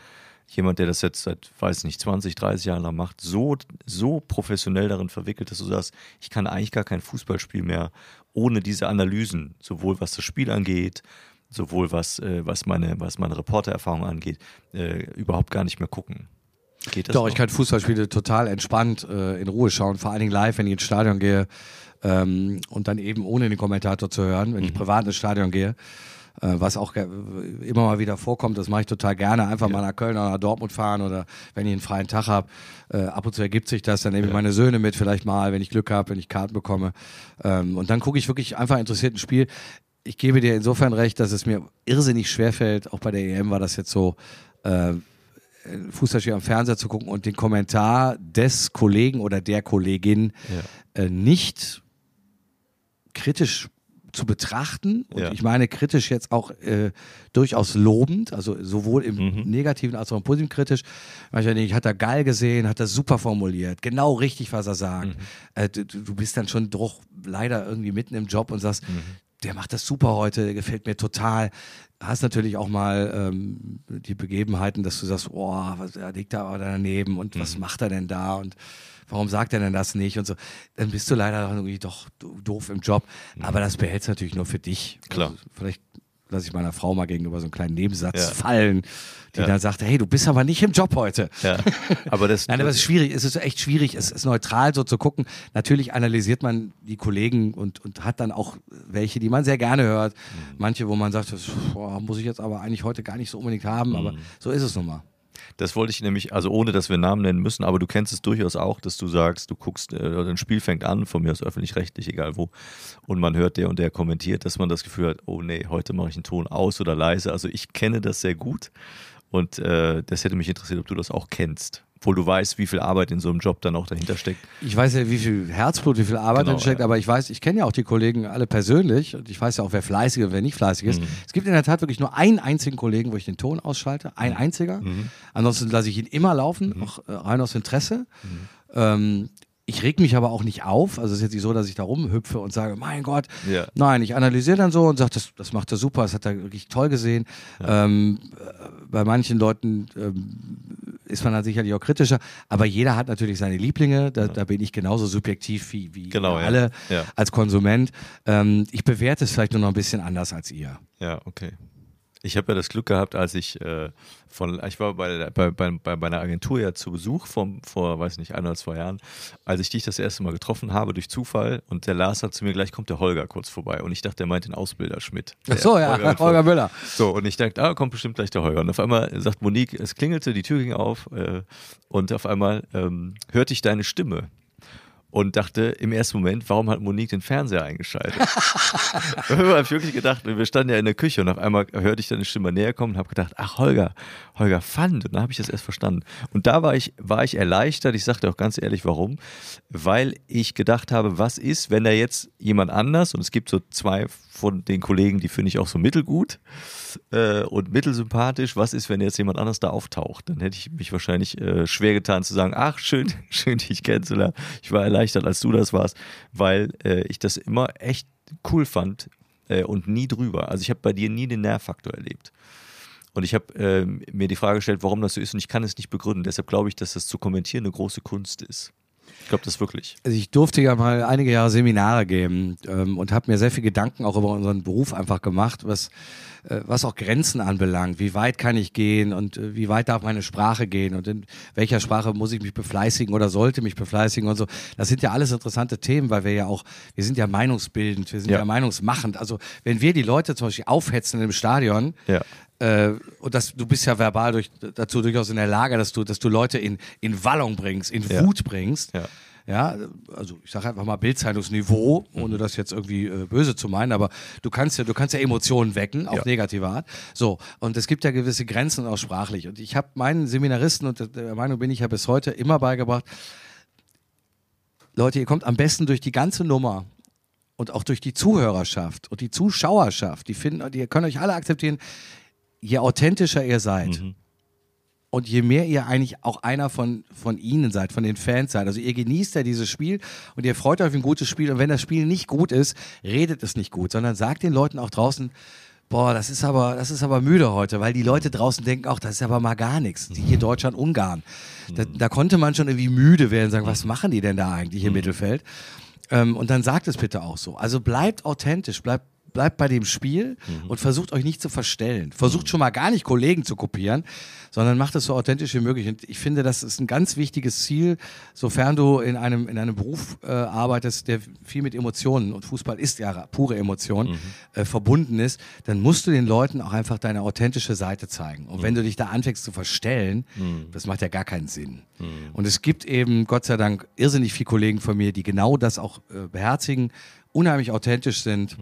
jemand, der das jetzt seit, weiß nicht, 20, 30 Jahren lang macht, so, so professionell darin verwickelt, dass du sagst, ich kann eigentlich gar kein Fußballspiel mehr ohne diese Analysen, sowohl was das Spiel angeht, sowohl was, äh, was meine, was meine Reportererfahrung angeht, äh, überhaupt gar nicht mehr gucken. Geht das Doch, noch? ich kann Fußballspiele total entspannt äh, in Ruhe schauen, vor allen Dingen live, wenn ich ins Stadion gehe ähm, und dann eben ohne den Kommentator zu hören, wenn ich privat ins Stadion gehe. Äh, was auch immer mal wieder vorkommt, das mache ich total gerne. Einfach mal nach Köln oder nach Dortmund fahren oder wenn ich einen freien Tag habe. Äh, ab und zu ergibt sich das, dann nehme ich meine Söhne mit, vielleicht mal, wenn ich Glück habe, wenn ich Karten bekomme. Ähm, und dann gucke ich wirklich einfach interessiert ein Spiel. Ich gebe dir insofern recht, dass es mir irrsinnig schwerfällt, auch bei der EM war das jetzt so, äh, Fußballspiel am Fernseher zu gucken und den Kommentar des Kollegen oder der Kollegin äh, nicht kritisch zu betrachten. Und Ja. ich meine kritisch jetzt auch äh, durchaus lobend, also sowohl im Negativen als auch im Positiven kritisch. Manchmal denke ich, hat er geil gesehen, hat er super formuliert, genau richtig, was er sagt. Äh, du, du du bist dann schon doch leider irgendwie mitten im Job und sagst, der macht das super heute, der gefällt mir total. Hast natürlich auch mal ähm, die Begebenheiten, dass du sagst, oh, was da liegt da aber daneben und was macht er denn da und warum sagt er denn das nicht und so. Dann bist du leider irgendwie doch do- doof im Job. Aber das behältst du natürlich nur für dich. Klar. Also vielleicht lasse ich meiner Frau mal gegenüber so einen kleinen Nebensatz Ja. fallen, die Ja. dann sagt, hey, du bist aber nicht im Job heute. Ja. Aber das, Nein, aber es ist schwierig, es ist echt schwierig, es ist neutral so zu gucken. Natürlich analysiert man die Kollegen und, und hat dann auch welche, die man sehr gerne hört. Manche, wo man sagt, das boah, muss ich jetzt aber eigentlich heute gar nicht so unbedingt haben, aber so ist es nun mal. Das wollte ich nämlich, also ohne dass wir Namen nennen müssen, aber du kennst es durchaus auch, dass du sagst, du guckst, äh, ein Spiel fängt an, von mir aus öffentlich-rechtlich, egal wo, und man hört der und der kommentiert, dass man das Gefühl hat, oh nee, heute mache ich einen Ton aus oder leise. Also ich kenne das sehr gut und äh, das hätte mich interessiert, ob du das auch kennst. Obwohl du weißt, wie viel Arbeit in so einem Job dann auch dahinter steckt. Ich weiß ja, wie viel Herzblut, wie viel Arbeit Genau, steckt, ja. aber ich weiß, ich kenne ja auch die Kollegen alle persönlich und ich weiß ja auch, wer fleißig und wer nicht fleißig ist. Es gibt in der Tat wirklich nur einen einzigen Kollegen, wo ich den Ton ausschalte, ein einziger. Ansonsten lasse ich ihn immer laufen, auch äh, rein aus Interesse. Ähm, ich reg mich aber auch nicht auf. Also es ist jetzt nicht so, dass ich da rumhüpfe und sage, mein Gott. Ja. Nein, ich analysiere dann so und sage, das, das macht er super, das hat er wirklich toll gesehen. Ähm, äh, bei manchen Leuten ähm, ist man dann sicherlich auch kritischer, aber jeder hat natürlich seine Lieblinge. Da, da bin ich genauso subjektiv wie, wie Genau, ja. alle Ja. als Konsument. Ähm, ich bewerte es vielleicht nur noch ein bisschen anders als ihr. Ja, okay. Ich habe ja das Glück gehabt, als ich äh, von, ich war bei, bei, bei, bei meiner Agentur ja zu Besuch vom, vor, weiß nicht, ein oder zwei Jahren, als ich dich das erste Mal getroffen habe durch Zufall und der Lars hat zu mir, gleich kommt der Holger kurz vorbei und ich dachte, der meint den Ausbilder Schmidt. Ach so, ja, Holger, Holger Müller. So, und ich dachte, ah, kommt bestimmt gleich der Holger. Und auf einmal sagt Monique, es klingelte, die Tür ging auf äh, und auf einmal ähm, hörte ich deine Stimme und dachte im ersten Moment, warum hat Monique den Fernseher eingeschaltet? ich habe wirklich gedacht, wir standen ja in der Küche und auf einmal hörte ich deine Stimme näher kommen und habe gedacht, ach Holger, Holger Fand. Und dann habe ich das erst verstanden. Und da war ich, war ich erleichtert. Ich sagte auch ganz ehrlich, warum? Weil ich gedacht habe, was ist, wenn da jetzt jemand anders, und es gibt so zwei von den Kollegen, die finde ich auch so mittelgut äh, und mittelsympathisch, was ist, wenn jetzt jemand anders da auftaucht? Dann hätte ich mich wahrscheinlich äh, schwer getan zu sagen, ach schön, schön dich kennenzulernen. Ich war erleichtert, als du das warst, weil äh, ich das immer echt cool fand äh, und nie drüber. Also ich habe bei dir nie den Nervfaktor erlebt. Und ich habe äh, mir die Frage gestellt, warum das so ist und ich kann es nicht begründen. Deshalb glaube ich, dass das zu kommentieren eine große Kunst ist. Ich glaube das wirklich. Also ich durfte ja mal einige Jahre Seminare geben ähm, und habe mir sehr viel Gedanken auch über unseren Beruf einfach gemacht, was, was auch Grenzen anbelangt. Wie weit kann ich gehen und äh, wie weit darf meine Sprache gehen und in welcher Sprache muss ich mich befleißigen oder sollte mich befleißigen und so. Das sind ja alles interessante Themen, weil wir ja auch, wir sind ja meinungsbildend, wir sind ja, Ja. meinungsmachend. Also wenn wir die Leute zum Beispiel aufhetzen im Stadion, Ja. äh, und das, du bist ja verbal durch, dazu durchaus in der Lage, dass du, dass du Leute in, in Wallung bringst, in Ja. Wut bringst. Ja. Ja, also ich sage einfach mal Bildzeitungsniveau, ohne das jetzt irgendwie äh, böse zu meinen, aber du kannst ja, du kannst ja Emotionen wecken, auf Ja. negative Art. So, und es gibt ja gewisse Grenzen auch sprachlich. Und ich habe meinen Seminaristen, und der Meinung bin ich ja bis heute immer beigebracht, Leute, ihr kommt am besten durch die ganze Nummer und auch durch die Zuhörerschaft und die Zuschauerschaft, die finden, die können euch alle akzeptieren, je authentischer ihr seid. Und je mehr ihr eigentlich auch einer von, von ihnen seid, von den Fans seid. Also ihr genießt ja dieses Spiel und ihr freut euch auf ein gutes Spiel. Und wenn das Spiel nicht gut ist, redet es nicht gut, sondern sagt den Leuten auch draußen, boah, das ist aber, das ist aber müde heute, weil die Leute draußen denken auch, das ist aber mal gar nichts. Die Hier Deutschland, Ungarn. Da, da konnte man schon irgendwie müde werden, sagen, was machen die denn da eigentlich im Mittelfeld? Ähm, und dann sagt es bitte auch so. Also bleibt authentisch, bleibt bleibt bei dem Spiel und versucht euch nicht zu verstellen. Versucht schon mal gar nicht Kollegen zu kopieren, sondern macht es so authentisch wie möglich. Und ich finde, das ist ein ganz wichtiges Ziel, sofern du in einem, in einem Beruf äh, arbeitest, der viel mit Emotionen, und Fußball ist ja pure Emotion, äh, verbunden ist, dann musst du den Leuten auch einfach deine authentische Seite zeigen. Und wenn du dich da anfängst zu verstellen, das macht ja gar keinen Sinn. Und es gibt eben, Gott sei Dank, irrsinnig viele Kollegen von mir, die genau das auch äh, beherzigen, unheimlich authentisch sind.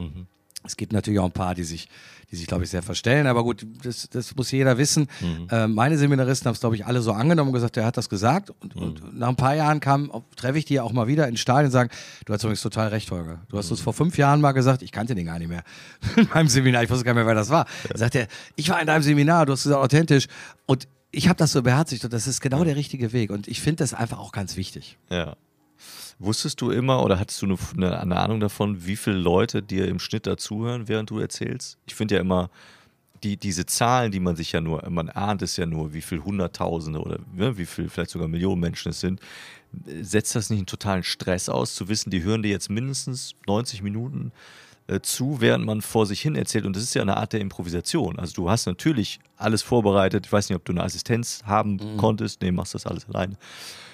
Es gibt natürlich auch ein paar, die sich, die sich, glaube ich, sehr verstellen. Aber gut, das, das muss jeder wissen. Äh, meine Seminaristen haben es, glaube ich, alle so angenommen und gesagt, er hat das gesagt. Und, und nach ein paar Jahren kam, treffe ich die ja auch mal wieder in Stadien und sagen, du hast übrigens total recht, Holger. Du hast uns vor fünf Jahren mal gesagt, ich kannte den gar nicht mehr. in meinem Seminar, ich wusste gar nicht mehr, wer das war. Sagt er, ich war in deinem Seminar, du hast gesagt, authentisch. Und ich habe das so beherzigt und das ist genau der richtige Weg. Und ich finde das einfach auch ganz wichtig. Ja. Wusstest du immer oder hattest du eine, eine, Ahnung davon, wie viele Leute dir im Schnitt dazuhören, während du erzählst? Ich finde ja immer, die, diese Zahlen, die man sich ja nur, man ahnt es ja nur, wie viel Hunderttausende oder ne, wie viel, vielleicht sogar Millionen Menschen es sind. Setzt das nicht einen totalen Stress aus, zu wissen, die hören dir jetzt mindestens 90 Minuten äh, zu, während man vor sich hin erzählt. Und das ist ja eine Art der Improvisation. Also du hast natürlich alles vorbereitet. Ich weiß nicht, ob du eine Assistenz haben konntest. Nee, machst das alles alleine.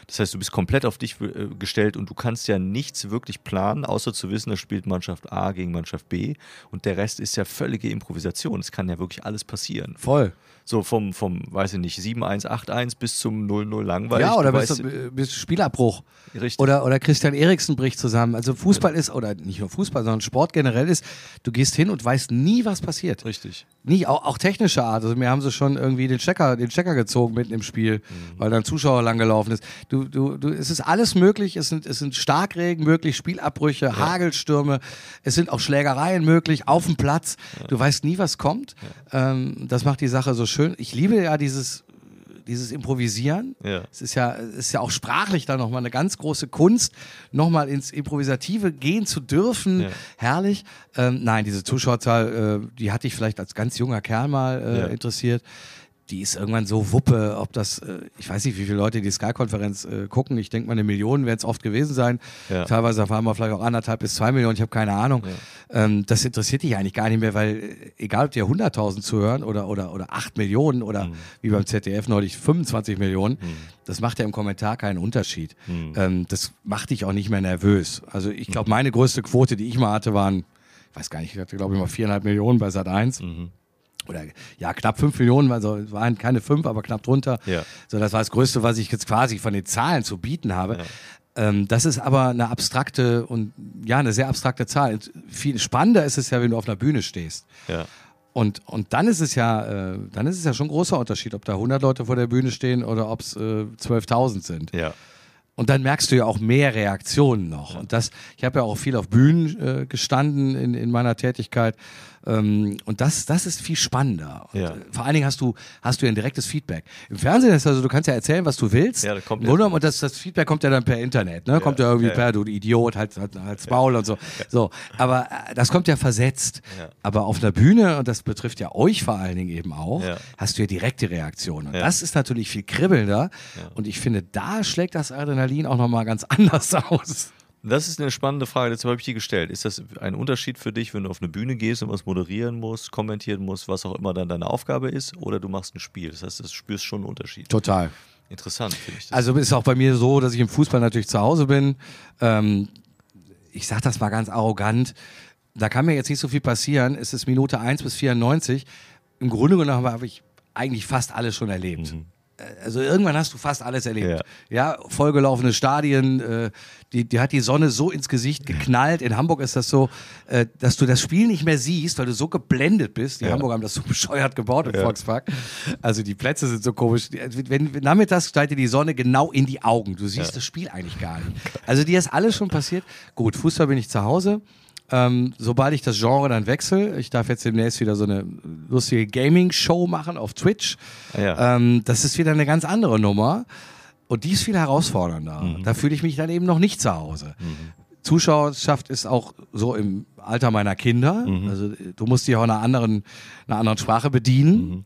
Das heißt, du bist komplett auf dich äh, gestellt und du kannst ja nichts wirklich planen, außer zu wissen, da spielt Mannschaft A gegen Mannschaft B und der Rest ist ja völlige Improvisation. Es kann ja wirklich alles passieren. Voll. So vom, vom weiß ich nicht, 7-1, 8-1 bis zum 0-0 langweilig. Ja, oder Du bis, weißt- zum- bis Spielabbruch. Richtig. Oder, oder Christian Eriksen bricht zusammen. Also Fußball ist, oder nicht nur Fußball, sondern Sport generell ist, du gehst hin und weißt nie, was passiert. Richtig. Nie, auch, auch technischer Art. Also mir haben sie schon irgendwie den Checker, den Checker gezogen mitten im Spiel, weil da ein Zuschauer langgelaufen ist. Du, du, du, es ist alles möglich. Es sind, es sind Starkregen möglich, Spielabbrüche, Hagelstürme. Es sind auch Schlägereien möglich auf dem Platz. Du weißt nie, was kommt. Ähm, das macht die Sache so schön. Ich liebe ja dieses, dieses Improvisieren. Ja. Es ist ja, es ist ja auch sprachlich dann nochmal eine ganz große Kunst, nochmal ins Improvisative gehen zu dürfen. Ja. Herrlich. Ähm, nein, diese Zuschauerzahl, äh, die hatte ich vielleicht als ganz junger Kerl mal äh, interessiert. Die ist irgendwann so wuppe, ob das, äh, ich weiß nicht, wie viele Leute die Sky-Konferenz äh, gucken. Ich denke mal, eine Million werden es oft gewesen sein. Ja. Teilweise waren wir vielleicht auch anderthalb bis zwei Millionen, ich habe keine Ahnung. Ähm, das interessiert dich eigentlich gar nicht mehr, weil äh, egal, ob dir 100.000 zuhören oder, oder, oder 8 Millionen oder wie beim ZDF neulich 25 Millionen, das macht ja im Kommentar keinen Unterschied. Ähm, das macht dich auch nicht mehr nervös. Also ich glaube, meine größte Quote, die ich mal hatte, waren, ich weiß gar nicht, ich hatte glaube ich mal viereinhalb Millionen bei Sat 1 oder ja, knapp fünf Millionen, also es waren keine fünf, aber knapp drunter. Ja. So, das war das Größte, was ich jetzt quasi von den Zahlen zu bieten habe. Ähm, das ist aber eine abstrakte und ja, eine sehr abstrakte Zahl. Viel spannender ist es ja, wenn du auf einer Bühne stehst. Ja. Und, und dann ist es ja, äh, dann ist es ja schon ein großer Unterschied, ob da 100 Leute vor der Bühne stehen oder ob es äh, 12.000 sind. Ja. Und dann merkst du ja auch mehr Reaktionen noch. Und das, ich habe ja auch viel auf Bühnen äh, gestanden in, in meiner Tätigkeit. Ähm, und das, das ist viel spannender. Und, Ja. äh, vor allen Dingen hast du, hast du ja ein direktes Feedback. Im Fernsehen ist also, du kannst ja erzählen, was du willst. Ja, das kommt ja- und das, das Feedback kommt ja dann per Internet, ne? Kommt ja irgendwie per, du Idiot, halt, halt, halt's Maul und so. So. Aber äh, das kommt ja versetzt. Aber auf einer Bühne, und das betrifft ja euch vor allen Dingen eben auch, hast du ja direkte Reaktionen. Und das ist natürlich viel kribbelnder. Und ich finde, da schlägt das Adrenalin auch nochmal ganz anders aus. Das ist eine spannende Frage, deshalb habe ich die gestellt. Ist das ein Unterschied für dich, wenn du auf eine Bühne gehst und was moderieren musst, kommentieren musst, was auch immer dann deine Aufgabe ist, oder du machst ein Spiel? Das heißt, du spürst schon einen Unterschied. Total. Interessant, finde ich das. Also ist auch bei mir so, dass ich im Fußball natürlich zu Hause bin. Ähm, ich sage das mal ganz arrogant. Da kann mir jetzt nicht so viel passieren. Es ist Minute 1 bis 94. Im Grunde genommen habe ich eigentlich fast alles schon erlebt. Äh, Also irgendwann hast du fast alles erlebt. Ja, vollgelaufene Stadien, äh, die, die hat die Sonne so ins Gesicht geknallt. In Hamburg ist das so, äh, dass du das Spiel nicht mehr siehst, weil du so geblendet bist. Die Ja. Hamburger haben das so bescheuert gebaut im Volkspark. Also die Plätze sind so komisch. Die- Wenn, wenn nachmittags steigt dir die Sonne genau in die Augen. Du siehst das Spiel eigentlich gar nicht. Also dir ist alles schon passiert. Gut, Fußball bin ich zu Hause. Ähm, sobald ich das Genre dann wechsle, ich darf jetzt demnächst wieder so eine lustige Gaming-Show machen auf Twitch. Ah ja. Ähm, das ist wieder eine ganz andere Nummer. Und die ist viel herausfordernder. Mhm. Da fühle ich mich dann eben noch nicht zu Hause. Zuschauerschaft ist auch so im Alter meiner Kinder. Mhm. Also du musst dich auch einer anderen, einer anderen Sprache bedienen.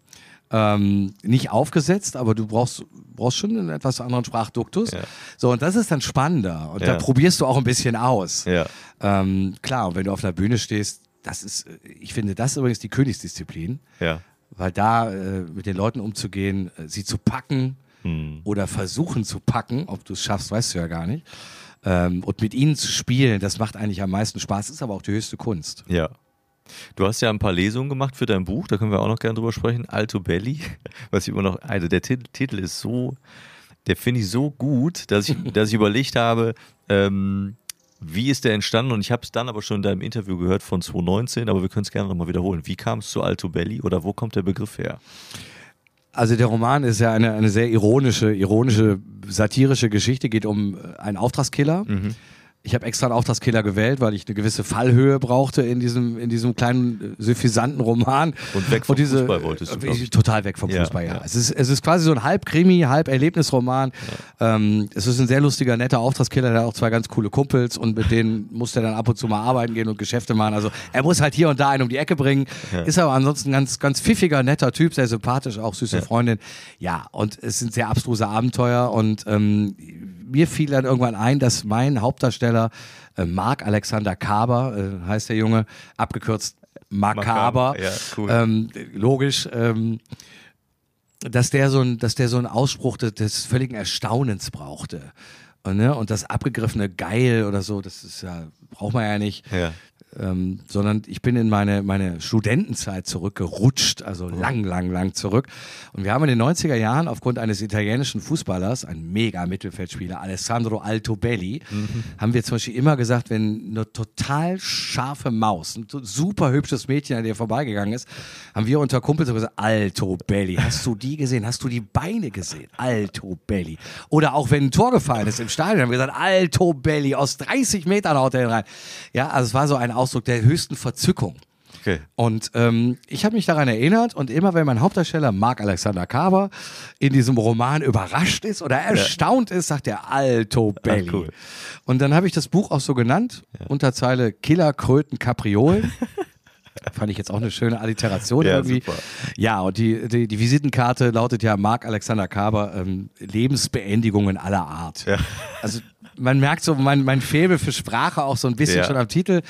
Ähm, nicht aufgesetzt, aber du brauchst, brauchst schon einen etwas anderen Sprachduktus. Ja. So, und das ist dann spannender. Und Ja. da probierst du auch ein bisschen aus. Ja. Ähm, klar, und wenn du auf einer Bühne stehst, das ist, ich finde, das ist übrigens die Königsdisziplin, ja. weil da äh, mit den Leuten umzugehen, äh, sie zu packen Hm. oder versuchen zu packen, ob du es schaffst, weißt du ja gar nicht. Ähm, und mit ihnen zu spielen, das macht eigentlich am meisten Spaß, ist aber auch die höchste Kunst. Ja. Du hast ja ein paar Lesungen gemacht für dein Buch, da können wir auch noch gerne drüber sprechen. Alto Belli, was ich immer noch, also der Titel, Titel ist so, der finde ich so gut, dass ich, dass ich überlegt habe, ähm, wie ist der entstanden? Und ich habe es dann aber schon in deinem Interview gehört von 2019, aber wir können es gerne nochmal wiederholen. Wie kam es zu Alto Belli oder wo kommt der Begriff her? Also der Roman ist ja eine, eine sehr ironische, ironische, satirische Geschichte, geht um einen Auftragskiller. Ich habe extra einen Auftragskiller gewählt, weil ich eine gewisse Fallhöhe brauchte in diesem, in diesem kleinen, äh, suffisanten Roman. Und weg vom Fußball wolltest du, äh, ich. Total weg vom Ja, Fußball, ja. ja. Es, ist, es ist quasi so ein halb Krimi, halb Erlebnisroman. Ähm, es ist ein sehr lustiger, netter Auftragskiller, der hat auch zwei ganz coole Kumpels und mit denen muss er dann ab und zu mal arbeiten gehen und Geschäfte machen. Also er muss halt hier und da einen um die Ecke bringen. Ist aber ansonsten ein ganz, ganz pfiffiger, netter Typ, sehr sympathisch, auch süße Freundin. Ja, und es sind sehr abstruse Abenteuer und ähm, mir fiel dann irgendwann ein, dass mein Hauptdarsteller äh, Marc Alexander Kaber, äh, heißt der Junge, abgekürzt Makaber, Makaber, ja, cool. ähm, logisch, ähm, dass der so ein, dass der so einen Ausspruch des, des völligen Erstaunens brauchte. Und, ne, und das abgegriffene Geil oder so, das ist ja, braucht man ja nicht. Ja. Ähm, sondern ich bin in meine, meine Studentenzeit zurückgerutscht, also lang, lang, lang zurück. Und wir haben in den 90er Jahren aufgrund eines italienischen Fußballers, ein mega Mittelfeldspieler, Alessandro Altobelli, haben wir zum Beispiel immer gesagt, wenn eine total scharfe Maus, ein super hübsches Mädchen an dir vorbeigegangen ist, haben wir unter Kumpels gesagt, Altobelli, hast du die gesehen? Hast du die Beine gesehen? Altobelli. Oder auch wenn ein Tor gefallen ist im Stadion, haben wir gesagt, Altobelli, aus 30 Metern haut er rein. Ja, also es war so ein Ausdruck der höchsten Verzückung. Okay. Und ähm, ich habe mich daran erinnert und immer wenn mein Hauptdarsteller Marc Alexander Kaber in diesem Roman überrascht ist oder erstaunt ist, sagt er Alto Belli. Ach, cool. Und dann habe ich das Buch auch so genannt, Unterzeile Killer Kröten Kapriolen. Fand ich jetzt auch eine schöne Alliteration Ja, irgendwie. super. Ja, und die, die, die Visitenkarte lautet ja Marc Alexander Kaber, ähm, Lebensbeendigungen aller Art. Ja. Also man merkt so mein, mein Faible für Sprache auch so ein bisschen Ja. schon am Titel.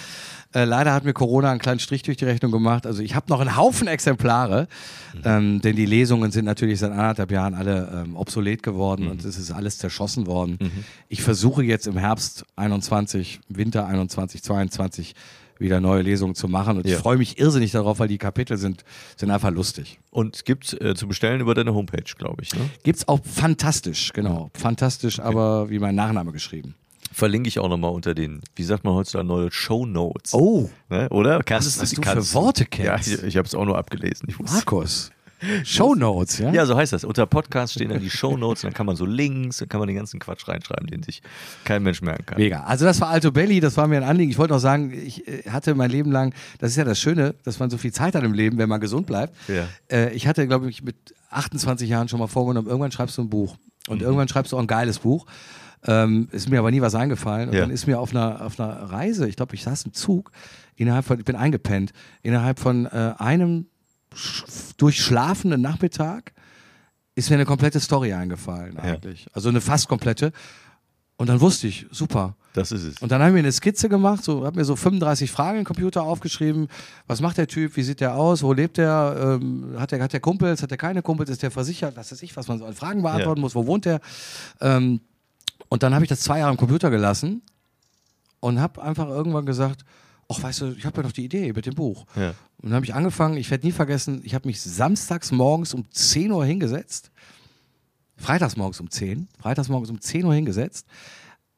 Äh, leider hat mir Corona einen kleinen Strich durch die Rechnung gemacht. Also ich habe noch einen Haufen Exemplare, Mhm. ähm, denn die Lesungen sind natürlich seit anderthalb Jahren alle ähm, obsolet geworden Mhm. und es ist alles zerschossen worden. Ich versuche jetzt im Herbst 21, Winter 21, 22 wieder neue Lesungen zu machen und Ja. ich freue mich irrsinnig darauf, weil die Kapitel sind, sind einfach lustig. Und gibt's äh, zu bestellen über deine Homepage, glaube ich. Ne? Gibt's auch fantastisch, genau. Fantastisch, aber wie mein Nachname geschrieben. Verlinke ich auch nochmal unter den, wie sagt man heutzutage, neue Show Notes. Oh, Ne? Oder? Kannst, was du kannst für Worte kennst. Ja, ich, ich habe es auch nur abgelesen. Markus. Show Notes, ja? Ja, so heißt das. Unter Podcast stehen dann die Show Notes, dann kann man so Links, dann kann man den ganzen Quatsch reinschreiben, den sich kein Mensch merken kann. Mega. Also das war Alto Belli, das war mir ein Anliegen. Ich wollte noch sagen, ich äh, hatte mein Leben lang, das ist ja das Schöne, dass man so viel Zeit hat im Leben, wenn man gesund bleibt. Ja. Äh, ich hatte, glaube ich, mit 28 Jahren schon mal vorgenommen, irgendwann schreibst du ein Buch. Mhm. Und irgendwann schreibst du auch ein geiles Buch. Ähm, ist mir aber nie was eingefallen. Und Ja. dann ist mir auf einer, auf einer Reise, ich glaube, ich saß im Zug, innerhalb von, ich bin eingepennt, innerhalb von äh, einem sch- durchschlafenden Nachmittag ist mir eine komplette Story eingefallen eigentlich. Also eine fast komplette. Und dann wusste ich, super. Das ist es. Und dann haben wir eine Skizze gemacht, so habe mir so 35 Fragen im Computer aufgeschrieben. Was macht der Typ? Wie sieht der aus? Wo lebt der? Ähm, hat der hat der Kumpels? Hat der keine Kumpels? Ist der versichert? Was weiß ich, was man so an Fragen beantworten Ja. muss. Wo wohnt der? Ähm, und dann habe ich das zwei Jahre im Computer gelassen und habe einfach irgendwann gesagt, ach weißt du, ich habe ja noch die Idee mit dem Buch. Ja. Und dann habe ich angefangen, ich werde nie vergessen, ich habe mich samstags morgens um 10 Uhr hingesetzt. Freitags morgens um 10. Freitags morgens um 10 Uhr hingesetzt.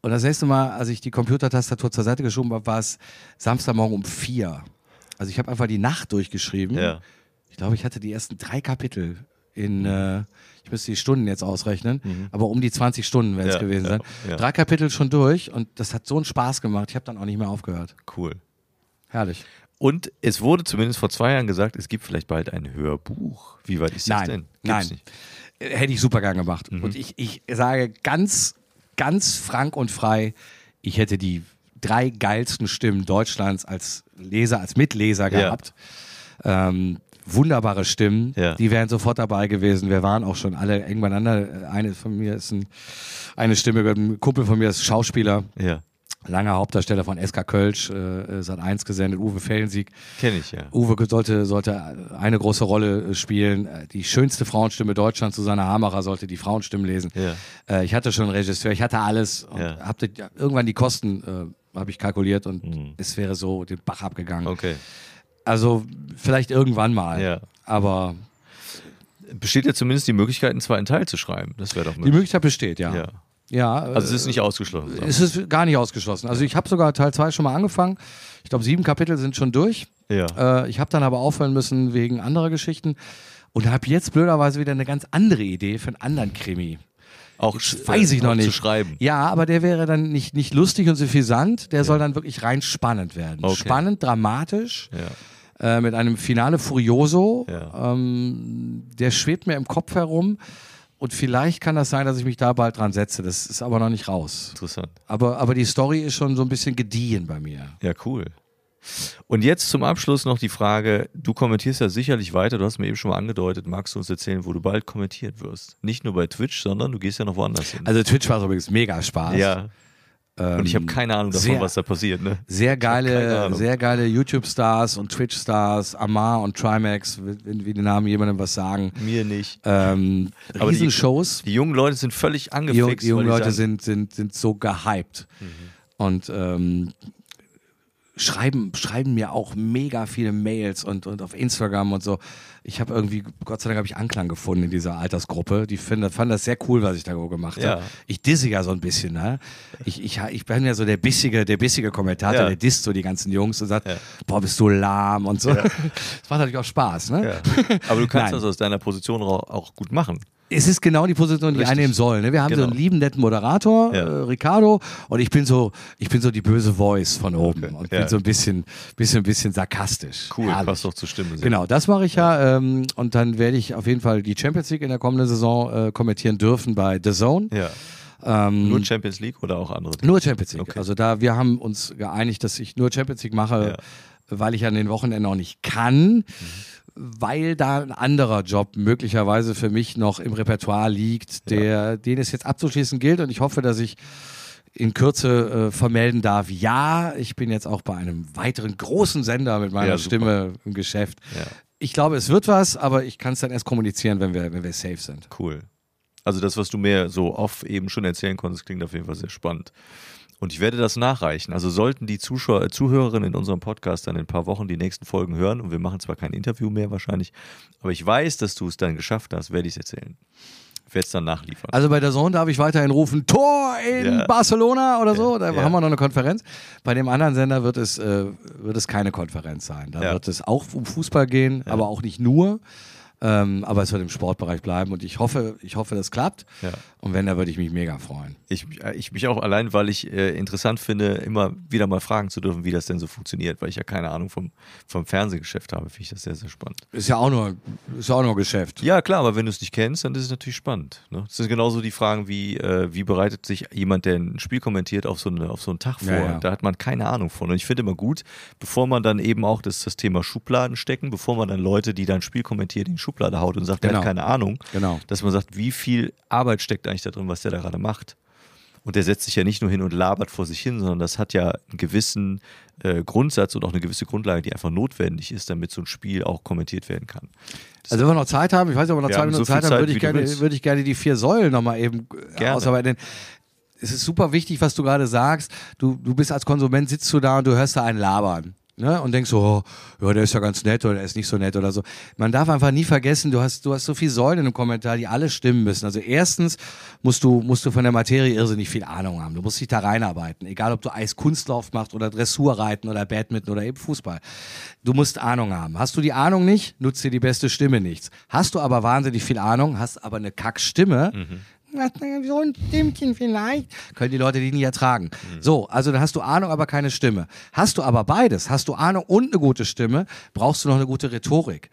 Und das nächste Mal, als ich die Computertastatur zur Seite geschoben habe, war es Samstagmorgen um 4. Also ich habe einfach die Nacht durchgeschrieben. Ja. Ich glaube, ich hatte die ersten drei Kapitel in, äh, ich müsste die Stunden jetzt ausrechnen, aber um die 20 Stunden werden es Mhm. Ja, gewesen ja, sein. ja. Drei Kapitel schon durch und das hat so einen Spaß gemacht. Ich habe dann auch nicht mehr aufgehört. Cool. Herrlich. Und es wurde zumindest vor zwei Jahren gesagt, es gibt vielleicht bald ein Hörbuch. Wie weit ist das Nein, denn? Gibt's nein. Nicht. Äh, Hätte ich super gern gemacht. Mhm. Und ich, ich sage ganz, ganz frank und frei, ich hätte die drei geilsten Stimmen Deutschlands als Leser, als Mitleser gehabt. Ähm, wunderbare Stimmen, Ja. die wären sofort dabei gewesen. Wir waren auch schon alle eng beieinander. Eine von mir ist ein, eine Stimme, ein Kumpel von mir ist Schauspieler, Ja, langer Hauptdarsteller von SK Kölsch, äh, seit eins gesendet, Uwe Fellensieg. kenne ich ja. Uwe sollte, sollte eine große Rolle äh, spielen. Äh, Die schönste Frauenstimme Deutschlands, Susanne Hamacher, sollte die Frauenstimmen lesen. Ja. Äh, ich hatte schon einen Regisseur, ich hatte alles. Und Ja. hab die, irgendwann die Kosten äh, habe ich kalkuliert und es wäre so den Bach abgegangen. Mhm. Okay. Also vielleicht irgendwann mal. Ja. Aber Besteht ja zumindest die Möglichkeit, einen zweiten Teil zu schreiben. Das wäre doch die möglich. Möglichkeit besteht, ja. Ja. Ja, Also es ist nicht ausgeschlossen. äh, es ist gar nicht ausgeschlossen. Also ich habe sogar Teil 2 schon mal angefangen. Ich glaube, sieben Kapitel sind schon durch. ja. Äh, ich habe dann aber aufhören müssen wegen anderer Geschichten und habe jetzt blöderweise wieder eine ganz andere Idee für einen anderen Krimi. Auch weiß ich noch nicht. zu schreiben. Ja, aber der wäre dann nicht, nicht lustig und suffisant, der soll dann wirklich rein spannend werden. Okay. Spannend, dramatisch, Ja. äh, mit einem Finale Furioso. Ja. Ähm, der schwebt mir im Kopf herum und vielleicht kann das sein, dass ich mich da bald dran setze. Das ist aber noch nicht raus. Interessant. Aber, aber die Story ist schon so ein bisschen gediehen bei mir. Ja, cool. Und jetzt zum Abschluss noch die Frage, du kommentierst ja sicherlich weiter, du hast mir eben schon mal angedeutet, magst du uns erzählen, wo du bald kommentiert wirst? Nicht nur bei Twitch, sondern du gehst ja noch woanders hin. Also Twitch war übrigens mega Spaß. ja. Und ich habe Ähm, keine Ahnung davon, sehr- was da passiert. Ne? Sehr geile, sehr geile YouTube-Stars und Twitch-Stars, Amar und Trimax, wenn wie die Namen jemandem was sagen. Mir nicht. Ähm, Aber die- Riesenshows. Die jungen Leute sind völlig angefixt. die jungen Leute sagen, sind, sind, sind so gehypt. Mhm. Und ähm, schreiben, schreiben mir auch mega viele Mails und, und auf Instagram und so. Ich habe irgendwie, Gott sei Dank habe ich Anklang gefunden in dieser Altersgruppe. Die finden, fanden das sehr cool, was ich da gemacht Ja. habe. Ich disse ja so ein bisschen, ne? Ich, ich, ich bin ja so der bissige, der bissige Kommentator, Ja. der disst so die ganzen Jungs und sagt, Ja. boah, bist du lahm und so. Das macht natürlich auch Spaß, ne? Aber du kannst Nein. das aus deiner Position auch gut machen. Es ist genau die Position, die Richtig. einnehmen soll. Ne? Wir haben so Genau. einen lieben, netten Moderator, Ja. äh, Ricardo, und ich bin so, ich bin so die böse Voice von oben Okay. und Ja. bin so ein bisschen, bisschen, bisschen sarkastisch. Cool, Herrlich. passt doch zur Stimme. sehr. Genau, das mache ich ja. Ähm, und dann werde ich auf jeden Fall die Champions League in der kommenden Saison äh, kommentieren dürfen bei The Zone. Ja. Ähm, Nur Champions League oder auch andere? nur Champions League. Okay. Also da, wir haben uns geeinigt, dass ich nur Champions League mache. weil ich an den Wochenenden auch nicht kann, weil da ein anderer Job möglicherweise für mich noch im Repertoire liegt, der, den es jetzt abzuschließen gilt. Und ich hoffe, dass ich in Kürze äh, vermelden darf, ja, ich bin jetzt auch bei einem weiteren großen Sender mit meiner Ja. Stimme im Geschäft. Ja. Ich glaube, es wird was, aber ich kann es dann erst kommunizieren, wenn wir, wenn wir safe sind. Cool. Also das, was du mir so off eben schon erzählen konntest, klingt auf jeden Fall sehr spannend. Und ich werde das nachreichen. Also sollten die Zuschauer, äh, Zuhörerinnen in unserem Podcast dann in ein paar Wochen die nächsten Folgen hören und wir machen zwar kein Interview mehr wahrscheinlich, aber ich weiß, dass du es dann geschafft hast, werde ich es erzählen. Ich werde es dann nachliefern. Also bei der Zone darf ich weiterhin rufen, Tor in Ja. Barcelona oder so. Da Ja. haben wir noch eine Konferenz. Bei dem anderen Sender wird es, äh, wird es keine Konferenz sein. Da Ja. wird es auch um Fußball gehen, aber auch nicht nur. Ähm, aber es wird im Sportbereich bleiben und ich hoffe, ich hoffe, das klappt. Ja. Und wenn, da würde ich mich mega freuen. Ich, äh, ich mich auch allein, weil ich äh, interessant finde, immer wieder mal fragen zu dürfen, wie das denn so funktioniert, weil ich ja keine Ahnung vom, vom Fernsehgeschäft habe, finde ich das sehr, sehr spannend. Ist ja auch nur, ist ja auch nur Geschäft. Ja, klar, aber wenn du es nicht kennst, dann ist es natürlich spannend. Ne? Das sind genauso die Fragen wie, äh, wie bereitet sich jemand, der ein Spiel kommentiert, auf so, eine, auf so einen Tag vor? Ja, ja. Da hat man keine Ahnung von. Und ich finde immer gut, bevor man dann eben auch das, das Thema Schubladen stecken, bevor man dann Leute, die dann Spiel kommentieren, in die Schublade haut und sagt, der Genau. hat keine Ahnung, Genau. dass man sagt, wie viel Arbeit steckt eigentlich da drin, was der da gerade macht. Und der setzt sich ja nicht nur hin und labert vor sich hin, sondern das hat ja einen gewissen äh, Grundsatz und auch eine gewisse Grundlage, die einfach notwendig ist, damit so ein Spiel auch kommentiert werden kann. Also wenn wir noch Zeit haben, ich weiß nicht, ob wir noch zwei Minuten so Zeit haben, Zeit, würde ich, gerne, würde ich gerne die vier Säulen nochmal eben äh, Gerne. ausarbeiten. Es ist super wichtig, was du gerade sagst. Du, du bist als Konsument, sitzt du da und du hörst da einen labern. Ne? Und denkst so, oh, ja, der ist ja ganz nett oder der ist nicht so nett oder so. Man darf einfach nie vergessen, du hast, du hast so viele Säulen im Kommentar, die alle stimmen müssen. Also erstens musst du, musst du von der Materie irrsinnig viel Ahnung haben. Du musst dich da reinarbeiten. Egal, ob du Eiskunstlauf machst oder Dressurreiten oder Badminton oder eben Fußball. Du musst Ahnung haben. Hast du die Ahnung nicht, nutzt dir die beste Stimme nichts. Hast du aber wahnsinnig viel Ahnung, hast aber eine Kackstimme, na, so ein Stimmchen vielleicht, können die Leute die nie ertragen. So, also dann hast du Ahnung, aber keine Stimme. Hast du aber beides, hast du Ahnung und eine gute Stimme, brauchst du noch eine gute Rhetorik.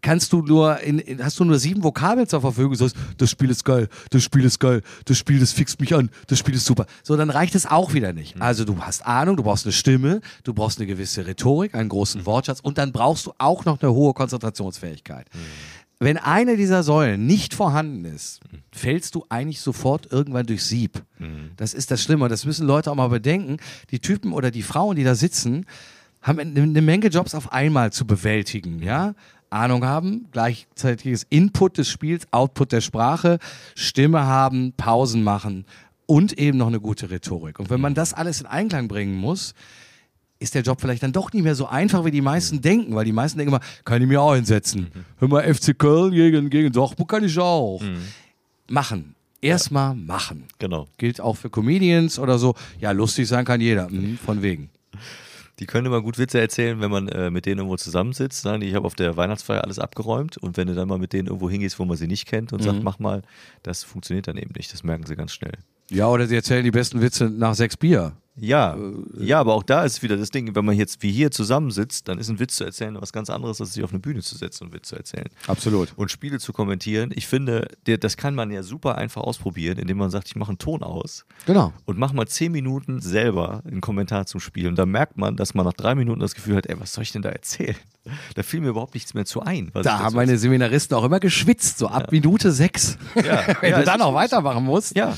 Kannst du nur in, in, hast du nur sieben Vokabeln zur Verfügung, sagst, das Spiel ist geil, das Spiel ist geil, das Spiel, das fixt mich an, das Spiel ist super. So, dann reicht es auch wieder nicht. Also du hast Ahnung, du brauchst eine Stimme, du brauchst eine gewisse Rhetorik, einen großen Wortschatz und dann brauchst du auch noch eine hohe Konzentrationsfähigkeit. Wenn eine dieser Säulen nicht vorhanden ist, fällst du eigentlich sofort irgendwann durchs Sieb. Das ist das Schlimme. Das müssen Leute auch mal bedenken. Die Typen oder die Frauen, die da sitzen, haben eine, eine Menge Jobs auf einmal zu bewältigen, ja? Ahnung haben, gleichzeitiges Input des Spiels, Output der Sprache, Stimme haben, Pausen machen und eben noch eine gute Rhetorik. Und wenn man das alles in Einklang bringen muss, ist der Job vielleicht dann doch nicht mehr so einfach, wie die meisten denken, weil die meisten denken immer, kann ich mir auch hinsetzen. Hör mal, FC Köln gegen, gegen Dortmund kann ich auch. Machen. Erstmal machen. Genau. Gilt auch für Comedians oder so. Ja, lustig sein kann jeder. Mhm, von wegen. Die können immer gut Witze erzählen, wenn man äh, mit denen irgendwo zusammensitzt. Sagen die, ich habe auf der Weihnachtsfeier alles abgeräumt und wenn du dann mal mit denen irgendwo hingehst, wo man sie nicht kennt und sagt, mach mal, das funktioniert dann eben nicht. Das merken sie ganz schnell. Ja, oder sie erzählen die besten Witze nach sechs Bier. Ja, ja, aber auch da ist wieder das Ding, wenn man jetzt wie hier zusammensitzt, dann ist ein Witz zu erzählen was ganz anderes, als sich auf eine Bühne zu setzen und Witz zu erzählen. Absolut. Und Spiele zu kommentieren. Ich finde, das kann man ja super einfach ausprobieren, indem man sagt, ich mache einen Ton aus Genau. und mach mal zehn Minuten selber einen Kommentar zum Spiel. Und da merkt man, dass man nach drei Minuten das Gefühl hat, ey, was soll ich denn da erzählen? Da fiel mir überhaupt nichts mehr zu ein. Da haben meine Seminaristen auch immer geschwitzt, so ab Minute sechs. Ja, Wenn ja, du dann noch weitermachen musst. Ja.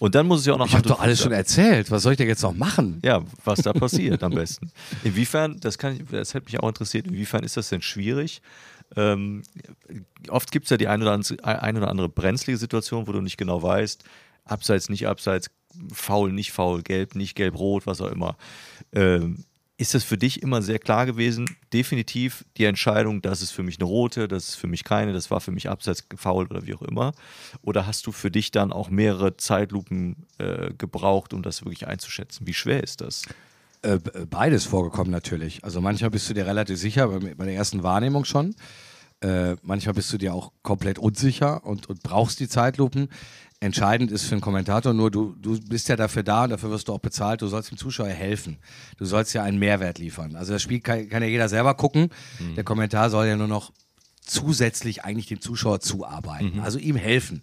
Und dann muss es ja auch noch Ich habe doch alles schon erzählt. Was soll ich denn jetzt noch machen? Ja, was da passiert am besten. Inwiefern, das kann ich, das hätte mich auch interessiert, inwiefern ist das denn schwierig? Ähm, oft gibt es ja die ein oder, andere, ein oder andere brenzlige Situation, wo du nicht genau weißt, abseits, nicht abseits, faul, nicht faul, gelb, nicht gelb, rot, was auch immer. Ähm, ist das für dich immer sehr klar gewesen? Definitiv die Entscheidung, das ist für mich eine rote, das ist für mich keine, das war für mich abseits faul oder wie auch immer. Oder hast du für dich dann auch mehrere Zeitlupen äh, gebraucht, um das wirklich einzuschätzen? Wie schwer ist das? Äh, b- beides vorgekommen natürlich. Also manchmal bist du dir relativ sicher, bei, bei der ersten Wahrnehmung schon. Äh, manchmal bist du dir auch komplett unsicher und, und brauchst die Zeitlupen. Entscheidend ist für einen Kommentator nur, du, du bist ja dafür da und dafür wirst du auch bezahlt, du sollst dem Zuschauer helfen. Du sollst ja einen Mehrwert liefern. Also das Spiel kann, kann ja jeder selber gucken. Der Kommentar soll ja nur noch zusätzlich eigentlich dem Zuschauer zuarbeiten, also ihm helfen.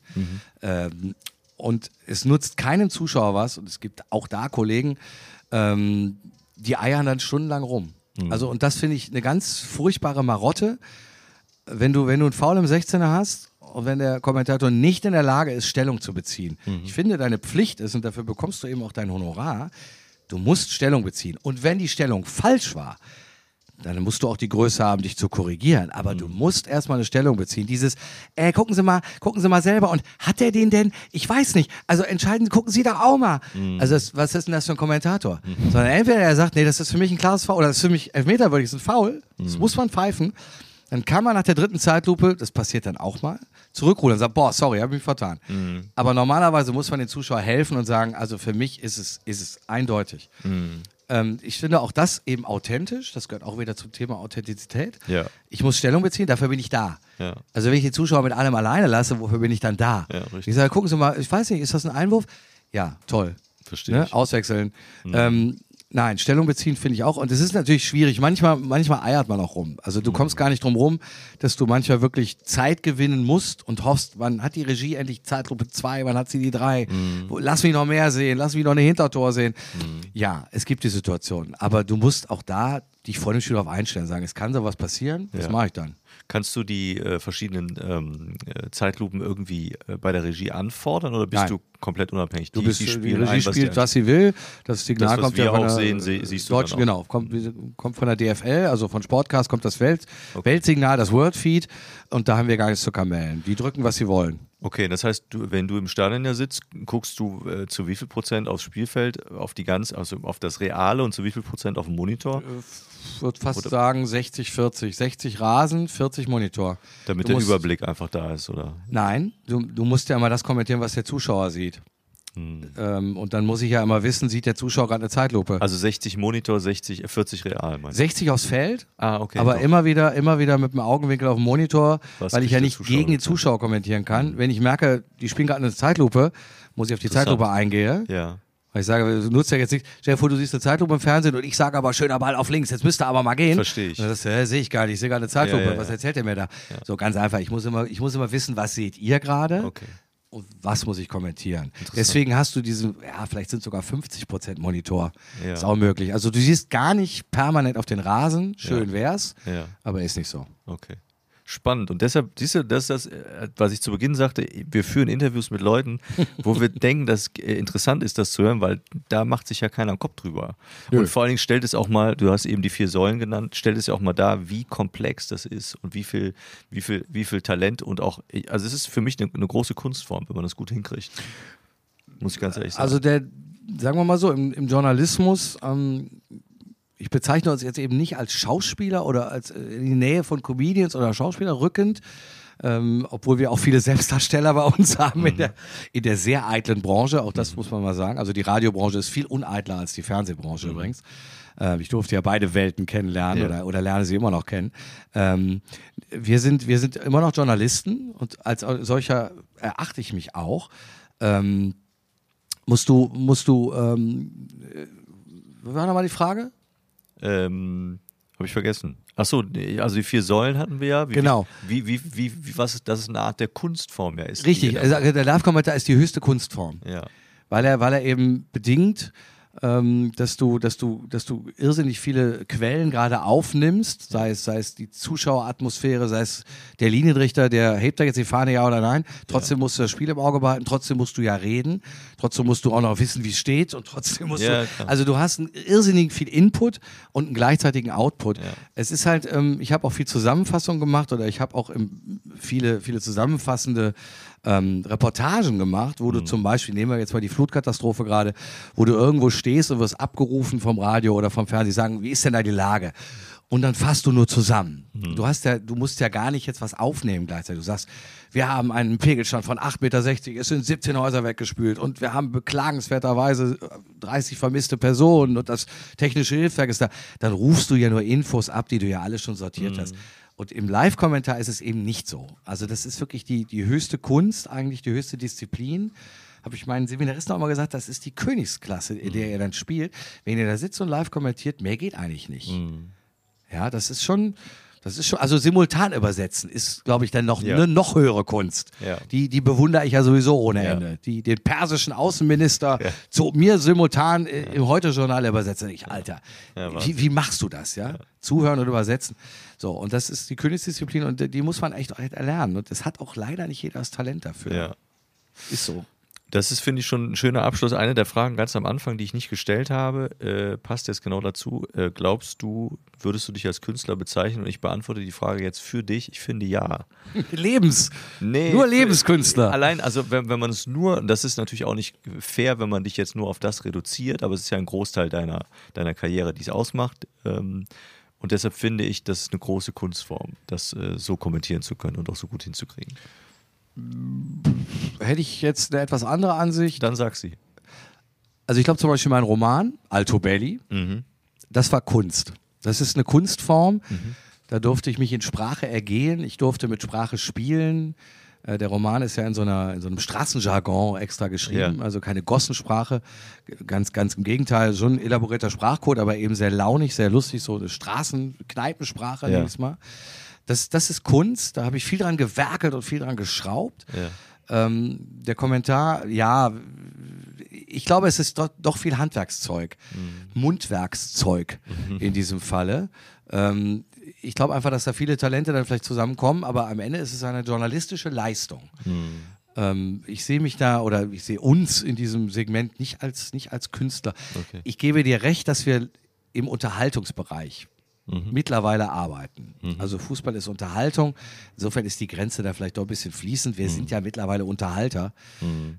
Ähm, und es nutzt keinem Zuschauer was, und es gibt auch da Kollegen, ähm, die eiern dann stundenlang rum. Also, und das finde ich eine ganz furchtbare Marotte. Wenn du, wenn du einen Foul im 16er hast wenn der Kommentator nicht in der Lage ist, Stellung zu beziehen. Ich finde, deine Pflicht ist, und dafür bekommst du eben auch dein Honorar, du musst Stellung beziehen. Und wenn die Stellung falsch war, dann musst du auch die Größe haben, dich zu korrigieren. Aber du musst erstmal eine Stellung beziehen. Dieses, äh, gucken Sie mal, gucken Sie mal selber. Und hat er den denn? Ich weiß nicht. Also entscheiden, gucken Sie doch auch mal. Also das, was ist denn das für ein Kommentator? Sondern entweder er sagt, nee, das ist für mich ein klares Foul oder das ist für mich Elfmeter, würde ich, ist ein Foul. Das muss man pfeifen. Dann kann man nach der dritten Zeitlupe, das passiert dann auch mal, zurückrudern und sagen, boah, sorry, habe mich vertan. Aber normalerweise muss man den Zuschauer helfen und sagen, also für mich ist es, ist es eindeutig. Ähm, ich finde auch das eben authentisch. Das gehört auch wieder zum Thema Authentizität. Ja. Ich muss Stellung beziehen, dafür bin ich da. Ja. Also wenn ich die Zuschauer mit allem alleine lasse, wofür bin ich dann da? Ja, ich sage, gucken Sie mal, ich weiß nicht, ist das ein Einwurf? Ja, toll. Verstehe Ne? ich. Auswechseln. Ähm, nein, Stellung beziehen finde ich auch. Und es ist natürlich schwierig. Manchmal, manchmal eiert man auch rum. Also du kommst gar nicht drum rum, dass du manchmal wirklich Zeit gewinnen musst und hoffst, wann hat die Regie endlich Zeitlupe 2, wann hat sie die 3? Wo- Lass mich noch mehr sehen, lass mich noch eine Hintertor sehen. Ja, es gibt die Situation. Aber du musst auch da dich vor dem Spiel darauf einstellen, sagen, es kann sowas passieren, was Ja. mache ich dann? Kannst du die äh, verschiedenen ähm, äh, Zeitlupen irgendwie äh, bei der Regie anfordern oder bist Nein. du komplett unabhängig? Du Die- bist, die die, Regie ein, was spielt, die- was sie will. Das Signal Das, was kommt ja von auch der sehen, sie- siehst du dann Deutschen, genau, kommt, kommt von der DFL, also von Sportcast kommt das Welt, Weltsignal, das Worldfeed und da haben wir gar nichts zu kamellen. Die drücken, was sie wollen. Okay, das heißt, du, wenn du im Stadion ja sitzt, guckst du äh, zu wie viel Prozent aufs Spielfeld, auf die ganz, also auf das Reale und zu wie viel Prozent auf den Monitor, Ich würde fast sagen 60, 40. 60 Rasen, 40 Monitor. damit du der musst- Überblick einfach da ist, oder? Nein, du, du musst ja immer das kommentieren, was der Zuschauer sieht. Hm. Ähm, und dann muss ich ja immer wissen, sieht der Zuschauer gerade eine Zeitlupe. Also 60 Monitor, 60, äh, 40 Real, meinst du? 60 aufs Feld, Ah, okay. aber doch. immer wieder, immer wieder mit dem Augenwinkel auf dem Monitor, Was weil ich ja nicht Zuschauer gegen die mit? Zuschauer kommentieren kann. Wenn ich merke, die spielen gerade eine Zeitlupe, muss ich auf die. Zeitlupe eingehen. Ja. Weil ich sage, du nutzt ja jetzt nicht, stell dir vor, du siehst eine Zeitlupe im Fernsehen und ich sage aber schöner Ball auf links, jetzt müsste aber mal gehen. Verstehe ich. Und du, hä, sehe ich gar nicht, ich sehe gerade eine Zeitlupe, Ja, ja, was ja. erzählt ihr mir da? So ganz einfach, ich muss immer, ich muss immer wissen, was seht ihr gerade Okay. und was muss ich kommentieren. Deswegen hast du diesen, ja, vielleicht sind sogar 50% Monitor. Ja. Ist auch möglich. Also du siehst gar nicht permanent auf den Rasen, schön wär's, Ja. aber ist nicht so. Okay. Spannend. Und deshalb, siehst du, das ist das, äh, was ich zu Beginn sagte, wir führen Interviews mit Leuten, wo wir denken, dass äh, interessant ist, das zu hören, weil da macht sich ja keiner einen Kopf drüber. Nö. Und vor allen Dingen stellt es auch mal, du hast eben die vier Säulen genannt, stellt es ja auch mal dar, wie komplex das ist und wie viel, wie viel, wie viel Talent und auch, also es ist für mich eine, eine große Kunstform, wenn man das gut hinkriegt. Muss ich ganz ehrlich sagen. Also der, sagen wir mal so, im, im Journalismus, ähm, ich bezeichne uns jetzt eben nicht als Schauspieler oder als äh, in die Nähe von Comedians oder Schauspieler rückend, ähm, obwohl wir auch viele Selbstdarsteller bei uns haben in, der, in der sehr eitlen Branche, auch das muss man mal sagen. Also die Radiobranche ist viel uneitler als die Fernsehbranche übrigens. Äh, ich durfte ja beide Welten kennenlernen Ja. oder, oder lerne sie immer noch kennen. Ähm, wir, sind, wir sind immer noch Journalisten und als solcher erachte ich mich auch. Ähm, musst du, musst du, ähm, äh, war nochmal die Frage? Ähm, Habe ich vergessen. Achso, also die vier Säulen hatten wir ja. Wie, Genau. Wie, wie, wie, wie, was, dass es eine Art der Kunstform ja ist. Richtig, wir also da- der Live-Kommentar ist die höchste Kunstform, ja. weil er, weil er eben bedingt, ähm, dass du, dass du, dass du irrsinnig viele Quellen gerade aufnimmst, sei es, sei es die Zuschaueratmosphäre, sei es der Linienrichter, der hebt da jetzt die Fahne ja oder nein. Trotzdem musst du das Spiel im Auge behalten, trotzdem musst du ja reden, trotzdem musst du auch noch wissen, wie es steht und trotzdem musst Ja, du, klar. also du hast einen irrsinnig viel Input und einen gleichzeitigen Output. Ja. Es ist halt, ähm, ich habe auch viel Zusammenfassung gemacht oder ich habe auch viele, viele zusammenfassende ähm, Reportagen gemacht, wo du zum Beispiel, nehmen wir jetzt mal die Flutkatastrophe gerade, wo du irgendwo stehst und wirst abgerufen vom Radio oder vom Fernsehen, sagen, wie ist denn da die Lage? Und dann fasst du nur zusammen. Du hast ja, du musst ja gar nicht jetzt was aufnehmen gleichzeitig. Du sagst, wir haben einen Pegelstand von 8,60 Meter, es sind 17 Häuser weggespült und wir haben beklagenswerterweise 30 vermisste Personen und das technische Hilfswerk ist da. Dann rufst du ja nur Infos ab, die du ja alle schon sortiert hast. Und im Live-Kommentar ist es eben nicht so. Also das ist wirklich die, die höchste Kunst, eigentlich die höchste Disziplin. Habe ich meinen Seminaristen auch mal gesagt, das ist die Königsklasse, in der ihr dann spielt. Wenn ihr da sitzt und live kommentiert, mehr geht eigentlich nicht. Ja, das ist schon, Das ist schon, also simultan übersetzen ist, glaube ich, dann noch Ja. eine noch höhere Kunst. Ja. Die, die bewundere ich ja sowieso ohne Ja. Ende. Die, den persischen Außenminister zu mir simultan äh, im Heute-Journal übersetzen. Ich, Alter, wie, wie machst du das, ja? Zuhören und übersetzen. So, und das ist die Königsdisziplin und die- muss man echt, erlernen. Und das hat auch leider nicht jeder das Talent dafür. Ja. Ist so. Das ist, finde ich, schon ein schöner Abschluss. Eine der Fragen ganz am Anfang, die ich nicht gestellt habe, äh, passt jetzt genau dazu. Äh, glaubst du, würdest du dich als Künstler bezeichnen? Und ich beantworte die Frage jetzt für dich. Ich finde ja. Lebens. Nee, Nur Lebenskünstler. Allein, also wenn, wenn man es nur, das ist natürlich auch nicht fair, wenn man dich jetzt nur auf das reduziert, aber es ist ja ein Großteil deiner, deiner Karriere, die es ausmacht. Ähm, und deshalb finde ich, das ist eine große Kunstform, das äh, so kommentieren zu können und auch so gut hinzukriegen. Hätte ich jetzt eine etwas andere Ansicht. Dann sag sie. Also ich glaube zum Beispiel mein Roman, Alto Belli, Mhm. das war Kunst. Das ist eine Kunstform. Da durfte ich mich in Sprache ergehen. Ich durfte mit Sprache spielen. Äh, Der Roman ist ja in so, einer, in so einem Straßenjargon extra geschrieben, Ja. also keine Gossensprache. Ganz, ganz im Gegenteil, schon ein elaborierter Sprachcode, aber eben sehr launig, sehr lustig, so eine Straßenkneipensprache, Ja. mal. Das, das ist Kunst, da habe ich viel dran gewerkelt und viel dran geschraubt. Ja. Ähm, der Kommentar, ja, ich glaube, es ist doch, doch viel Handwerkszeug, Mundwerkszeug in diesem Falle. Ähm, ich glaube einfach, dass da viele Talente dann vielleicht zusammenkommen, aber am Ende ist es eine journalistische Leistung. Ähm, ich sehe mich da oder ich sehe uns in diesem Segment nicht als, nicht als Künstler. Okay. Ich gebe dir recht, dass wir im Unterhaltungsbereich Mhm. mittlerweile arbeiten. Also Fußball ist Unterhaltung. Insofern ist die Grenze da vielleicht doch ein bisschen fließend. Mhm. Wir sind ja mittlerweile Unterhalter.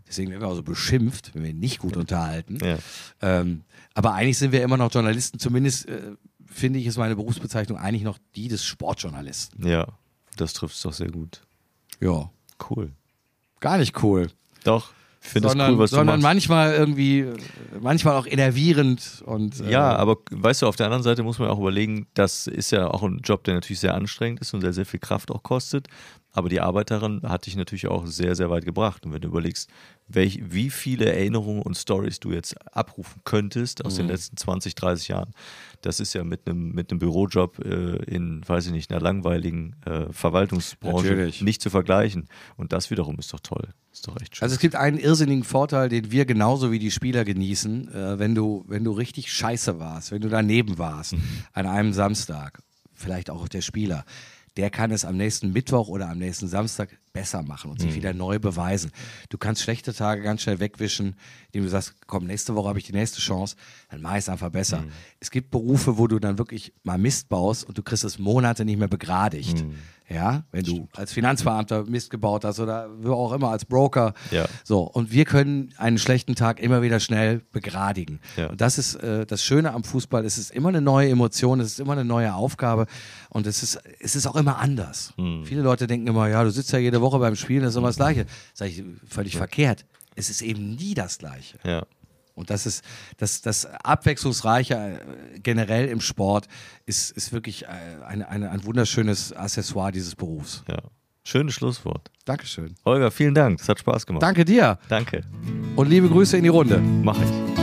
Deswegen werden wir auch so beschimpft, wenn wir nicht gut unterhalten. Ja. Ähm, aber eigentlich sind wir immer noch Journalisten. Zumindest äh, finde ich, ist meine Berufsbezeichnung eigentlich noch die des Sportjournalisten. Ja, das trifft es doch sehr gut. Ja, Cool. gar nicht cool. Doch, ich finde das sondern cool, was sondern du machst. manchmal irgendwie, manchmal auch enervierend und äh, Ja, aber weißt du, auf der anderen Seite muss man auch überlegen, das ist ja auch ein Job, der natürlich sehr anstrengend ist und sehr, sehr viel Kraft auch kostet. Aber die Arbeit daran hat dich natürlich auch sehr, sehr weit gebracht. Und wenn du überlegst, welch, wie viele Erinnerungen und Stories du jetzt abrufen könntest aus den Mhm. letzten 20, 30 Jahren, das ist ja mit einem, mit einem Bürojob äh, in, weiß ich nicht, einer langweiligen äh, Verwaltungsbranche Natürlich. nicht zu vergleichen. Und das wiederum ist doch toll. Ist doch echt schön. Also es gibt einen irrsinnigen Vorteil, den wir genauso wie die Spieler genießen, äh, wenn du wenn du richtig scheiße warst, wenn du daneben warst an einem Samstag, vielleicht auch der Spieler, der kann es am nächsten Mittwoch oder am nächsten Samstag besser machen und sich wieder neu beweisen. Du kannst schlechte Tage ganz schnell wegwischen, indem du sagst, komm, nächste Woche habe ich die nächste Chance, dann mach ich es einfach besser. Es gibt Berufe, wo du dann wirklich mal Mist baust und du kriegst es Monate nicht mehr begradigt. Ja, wenn du als Finanzbeamter Mist gebaut hast oder wo auch immer als Broker. Ja. So, und wir können einen schlechten Tag immer wieder schnell begradigen. Ja. Und das ist äh, das Schöne am Fußball. Es ist immer eine neue Emotion, es ist immer eine neue Aufgabe und es ist, es ist auch immer anders. Hm. Viele Leute denken immer, ja, du sitzt ja jede Woche beim Spielen, das ist immer das Gleiche. Sag ich, völlig verkehrt. Es ist eben nie das Gleiche. ja. Und das ist das, das Abwechslungsreiche äh, generell im Sport ist, ist wirklich äh, eine, eine, ein wunderschönes Accessoire dieses Berufs. ja. Schönes Schlusswort. Dankeschön. Holger, vielen Dank. Es hat Spaß gemacht. Danke dir Danke. und liebe Grüße in die Runde. Mach ich.